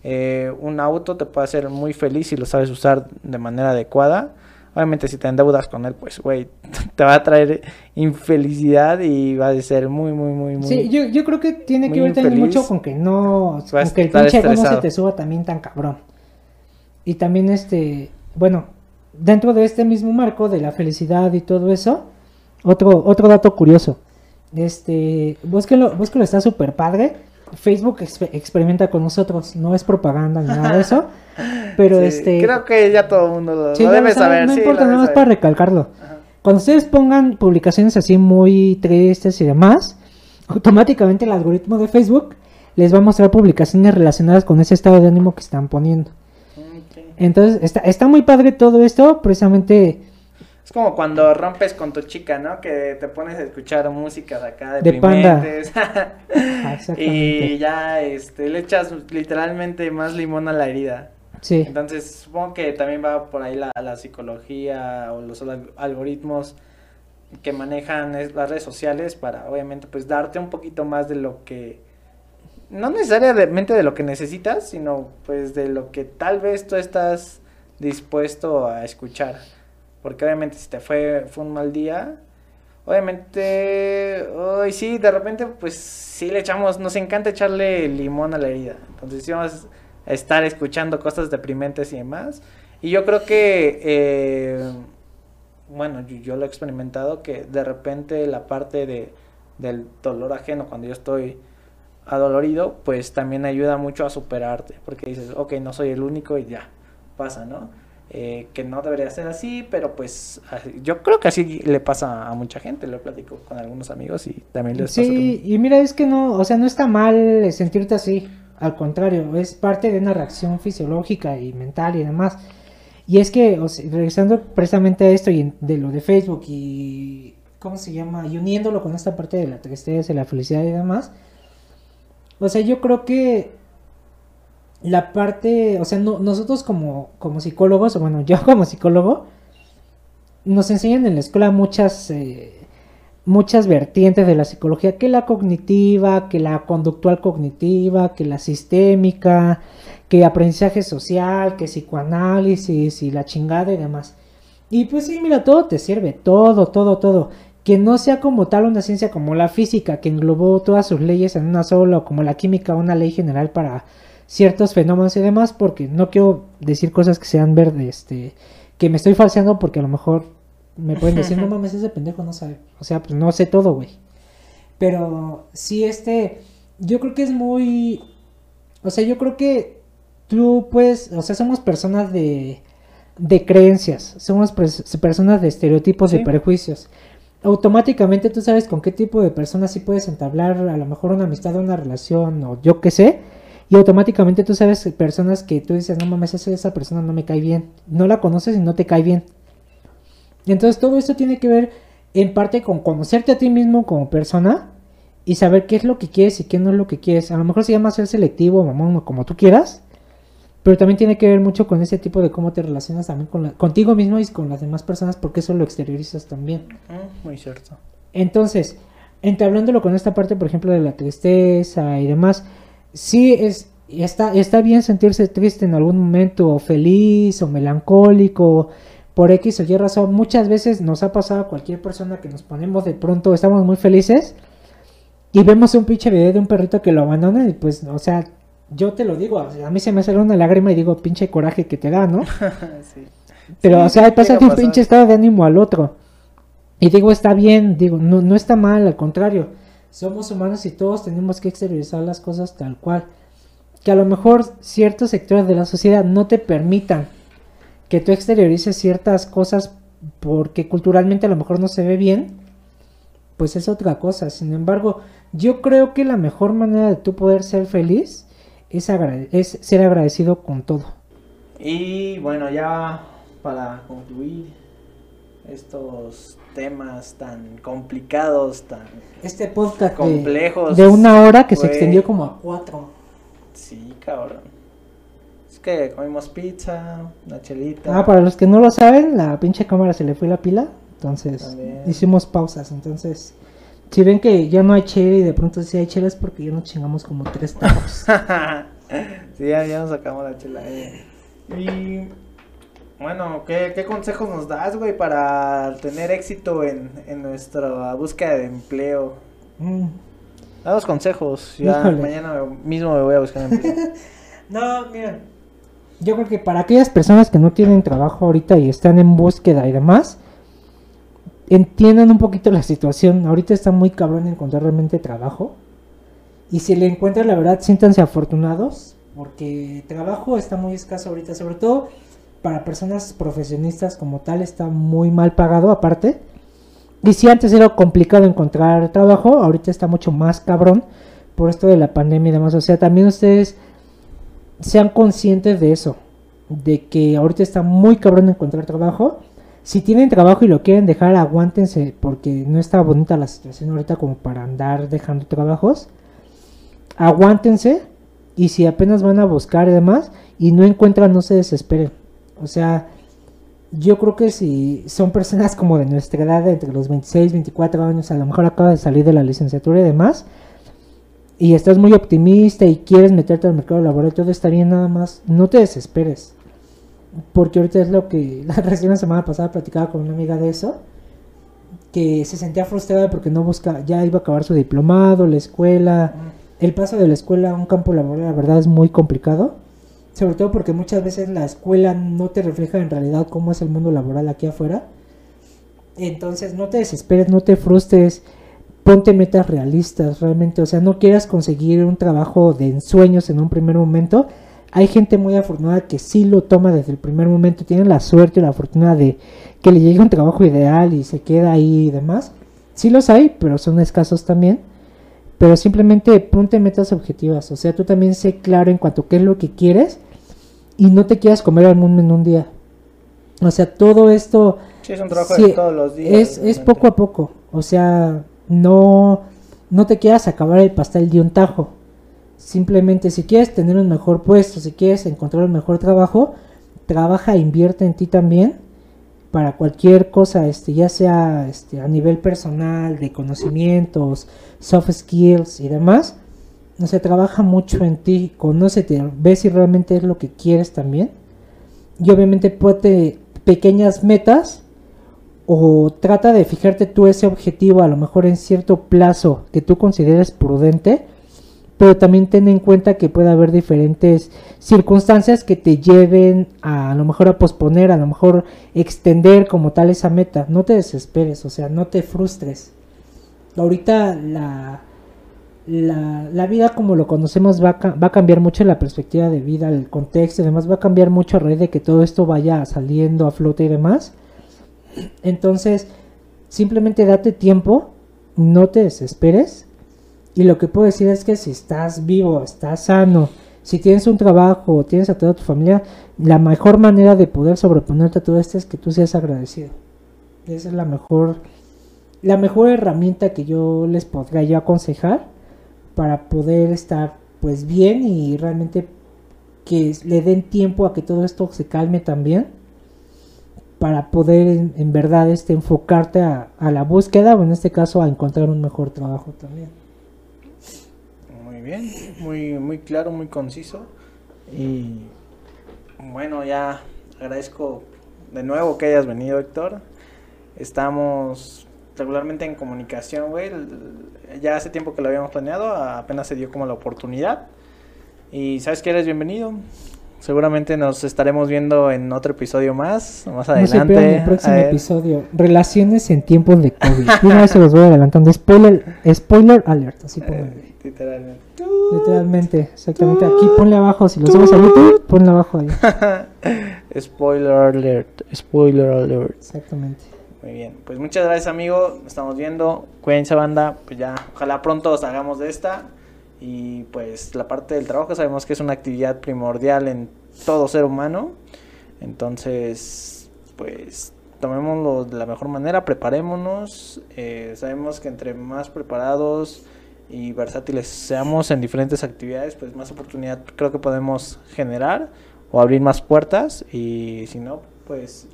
eh, un auto te puede hacer muy feliz si lo sabes usar de manera adecuada. Obviamente si te endeudas con él, pues, güey, te va a traer infelicidad y va a ser muy, muy, muy, muy... Sí, yo, yo creo que tiene que ver también mucho con que no... Con que el pinche no se te suba también tan cabrón. Y también este... Bueno, dentro de este mismo marco de la felicidad y todo eso, otro, otro dato curioso. Este, búsquelo, búsquelo, está súper padre. Facebook experimenta con nosotros, no es propaganda ni nada de eso. Pero este. Creo que ya todo el mundo lo, debe saber. No importa, nada más para recalcarlo. Cuando ustedes pongan publicaciones así muy tristes y demás, automáticamente el algoritmo de Facebook les va a mostrar publicaciones relacionadas con ese estado de ánimo que están poniendo. Entonces, está, está muy padre todo esto, precisamente es como cuando rompes con tu chica, ¿no? Que te pones a escuchar música de acá, de. Ah, y ya este, le echas literalmente más limón a la herida. Sí. Entonces, supongo que también va por ahí la, la psicología o los algoritmos que manejan las redes sociales para, obviamente, pues darte un poquito más de lo que no necesariamente de lo que necesitas, sino pues de lo que tal vez tú estás dispuesto a escuchar. Porque obviamente si te fue, fue un mal día, obviamente, hoy sí, de repente, pues sí le echamos, nos encanta echarle limón a la herida. Entonces sí vamos a estar escuchando cosas deprimentes y demás. Y yo creo que, eh, bueno, yo, lo he experimentado, que de repente la parte de, del dolor ajeno, cuando yo estoy adolorido, pues también ayuda mucho a superarte. Porque dices, ok, no soy el único y ya, pasa, ¿no? Eh, que no debería ser así, pero pues yo creo que así le pasa a mucha gente, lo platico con algunos amigos y también les sí, pasa. Sí, y mira, es que no, o sea, no está mal sentirte así, al contrario, es parte de una reacción fisiológica y mental y demás. Y es que, regresando precisamente a esto y de lo de Facebook y, ¿cómo se llama? Y uniéndolo con esta parte de la tristeza, la felicidad y demás, o sea, yo creo que la parte, o sea, nosotros como, como psicólogos, o bueno, yo como psicólogo, nos enseñan en la escuela muchas, eh, muchas vertientes de la psicología, que la cognitiva, que la conductual cognitiva, que la sistémica, que aprendizaje social, que psicoanálisis y la chingada y demás. Y pues sí, mira, todo te sirve, todo, todo, todo. Que no sea como tal una ciencia como la física, que englobó todas sus leyes en una sola, o como la química, una ley general para ciertos fenómenos y demás, porque no quiero decir cosas que sean verdes, este, que me estoy falseando porque a lo mejor me pueden decir, no mames, ese pendejo no sabe, o sea, pues no sé todo, güey. Pero sí, este, yo creo que es muy, o sea, yo creo que tú puedes, o sea, somos personas de, de creencias, somos personas de estereotipos, de prejuicios. Automáticamente tú sabes con qué tipo de personas sí puedes entablar a lo mejor una amistad, una relación o yo qué sé y automáticamente tú sabes personas que tú dices, no mames, esa, persona no me cae bien. No la conoces y no te cae bien. Entonces todo esto tiene que ver en parte con conocerte a ti mismo como persona y saber qué es lo que quieres y qué no es lo que quieres. A lo mejor se llama ser selectivo, mamón, como tú quieras. pero también tiene que ver mucho con ese tipo de cómo te relacionas también con la, contigo mismo y con las demás personas, porque eso lo exteriorizas también. Mm, muy cierto. Entonces, entablándolo con esta parte, por ejemplo, de la tristeza y demás, sí es, está, está bien sentirse triste en algún momento, o feliz, o melancólico, por X o Y razón. Muchas veces nos ha pasado a cualquier persona que nos ponemos de pronto, estamos muy felices, y vemos un pinche video de un perrito que lo abandona, y pues, o sea, yo te lo digo, a mí se me sale una lágrima y digo, pinche coraje que te da, ¿no? sí. Pero, o sea, pasa de un pinche estado de ánimo al otro. Y digo, está bien, digo, no, no está mal, al contrario. Somos humanos y todos tenemos que exteriorizar las cosas tal cual. Que a lo mejor ciertos sectores de la sociedad no te permitan que tú exteriorices ciertas cosas porque culturalmente a lo mejor no se ve bien, pues es otra cosa. Sin embargo, yo creo que la mejor manera de tú poder ser feliz es, es ser agradecido con todo. Y bueno, ya para concluir estos temas tan complicados, tan este podcast complejos de, una hora que se extendió como a cuatro. Sí, cabrón. Es que comimos pizza, una chelita. Ah, para los que no lo saben, la pinche cámara se le fue la pila, entonces hicimos pausas, entonces si ven que ya no hay chela y de pronto sí hay chela es porque ya nos chingamos como tres tacos. sí, ya, ya nos sacamos la chela. Eh. Y bueno, ¿qué, consejos nos das, güey, para tener éxito en, nuestra búsqueda de empleo? Mm. Dados consejos, ya mañana mismo me voy a buscar empleo. no, mira, yo creo que para aquellas personas que no tienen trabajo ahorita y están en búsqueda y demás, entiendan un poquito la situación. Ahorita está muy cabrón encontrar realmente trabajo. Y si le encuentran, la verdad, siéntanse afortunados, porque trabajo está muy escaso ahorita, sobre todo para personas profesionistas como tal está muy mal pagado aparte. Y si antes era complicado encontrar trabajo, ahorita está mucho más cabrón por esto de la pandemia y demás. O sea, también ustedes sean conscientes de eso, de que ahorita está muy cabrón encontrar trabajo. Si tienen trabajo y lo quieren dejar, aguántense porque no está bonita la situación ahorita como para andar dejando trabajos. Aguántense y si apenas van a buscar y demás y no encuentran, no se desesperen o sea, yo creo que si son personas como de nuestra edad, entre los 26, 24 años, a lo mejor acaba de salir de la licenciatura y demás, y estás muy optimista y quieres meterte al mercado laboral, todo está bien nada más, no te desesperes. Porque ahorita es lo que la recién la semana pasada platicaba con una amiga de eso, que se sentía frustrada porque no busca, ya iba a acabar su diplomado, la escuela, el paso de la escuela a un campo laboral, la verdad es muy complicado sobre todo porque muchas veces la escuela no te refleja en realidad cómo es el mundo laboral aquí afuera. Entonces no te desesperes, no te frustres, ponte metas realistas realmente, o sea, no quieras conseguir un trabajo de ensueños en un primer momento. Hay gente muy afortunada que sí lo toma desde el primer momento, tienen la suerte y la fortuna de que le llegue un trabajo ideal y se queda ahí y demás. Sí los hay, pero son escasos también. Pero simplemente ponte metas objetivas, o sea, tú también sé claro en cuanto a qué es lo que quieres y no te quieras comer al mundo en un día. O sea, todo esto... es un trabajo de todos los días. Es, poco a poco. O sea, no, no te quieras acabar el pastel de un tajo. Simplemente si quieres tener un mejor puesto, si quieres encontrar un mejor trabajo, trabaja e invierte en ti también para cualquier cosa, este, ya sea este, a nivel personal, de conocimientos, soft skills y demás no se trabaja mucho en ti, conócete, ve si realmente es lo que quieres también. Y obviamente ponte pequeñas metas o trata de fijarte tú ese objetivo a lo mejor en cierto plazo que tú consideres prudente, pero también ten en cuenta que puede haber diferentes circunstancias que te lleven a, a lo mejor a posponer, a lo mejor extender como tal esa meta. No te desesperes, o sea, no te frustres. Ahorita la, la, la, vida como lo conocemos va a, va a, cambiar mucho la perspectiva de vida, el contexto y demás, va a cambiar mucho a raíz de que todo esto vaya saliendo a flote y demás. Entonces, simplemente date tiempo, no te desesperes. Y lo que puedo decir es que si estás vivo, estás sano, si tienes un trabajo, tienes a toda tu familia, la mejor manera de poder sobreponerte a todo esto es que tú seas agradecido. Esa es la mejor, la mejor herramienta que yo les podría yo aconsejar para poder estar pues bien y realmente que le den tiempo a que todo esto se calme también para poder en, verdad este enfocarte a, a, la búsqueda o en este caso a encontrar un mejor trabajo también. Muy bien, muy, muy claro, muy conciso. Y bueno, ya agradezco de nuevo que hayas venido, Héctor. Estamos regularmente en comunicación, güey. Ya hace tiempo que lo habíamos planeado, apenas se dio como la oportunidad. Y sabes que eres bienvenido. Seguramente nos estaremos viendo en otro episodio más, más adelante. No en el próximo episodio. Relaciones en tiempos de COVID. Una vez se los voy adelantando. Spoiler, spoiler alert, así eh, literalmente. Literalmente, exactamente. Aquí ponle abajo, si lo subes a YouTube, ponle abajo ahí. spoiler alert, spoiler alert. Exactamente. Muy bien, pues muchas gracias amigo, nos estamos viendo, cuídense banda, pues ya, ojalá pronto hagamos de esta. Y pues la parte del trabajo sabemos que es una actividad primordial en todo ser humano, entonces pues tomémoslo de la mejor manera, preparémonos, eh, sabemos que entre más preparados y versátiles seamos en diferentes actividades, pues más oportunidad creo que podemos generar o abrir más puertas. Y si no, pues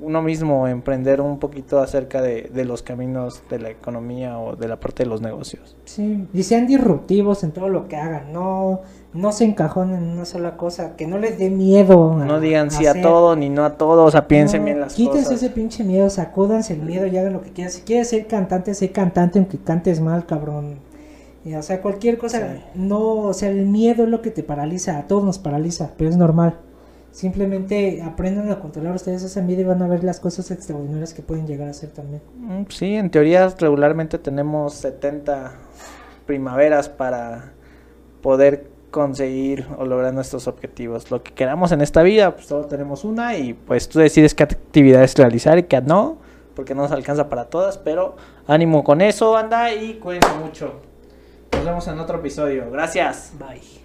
uno mismo emprender un poquito acerca de, de, los caminos de la economía o de la parte de los negocios. Sí, y sean disruptivos en todo lo que hagan, no, no se encajonen en una sola cosa, que no les dé miedo. No digan sí a todo ni no a todo, o sea, piensen bien las cosas. Quítense ese pinche miedo, sacúdanse el miedo y hagan lo que quieran. Si quieres ser cantante, sé cantante aunque cantes mal, cabrón. o sea, cualquier cosa, no, o sea, el miedo es lo que te paraliza, a todos nos paraliza, pero es normal. Simplemente aprendan a controlar ustedes esa miedo y van a ver las cosas extraordinarias que pueden llegar a ser también. Mm, sí, en teoría regularmente tenemos 70 primaveras para poder conseguir o lograr nuestros objetivos. Lo que queramos en esta vida, pues solo tenemos una y pues tú decides qué actividades realizar y qué no, porque no nos alcanza para todas, pero ánimo con eso, anda y cuídense mucho. Nos vemos en otro episodio. Gracias. Bye.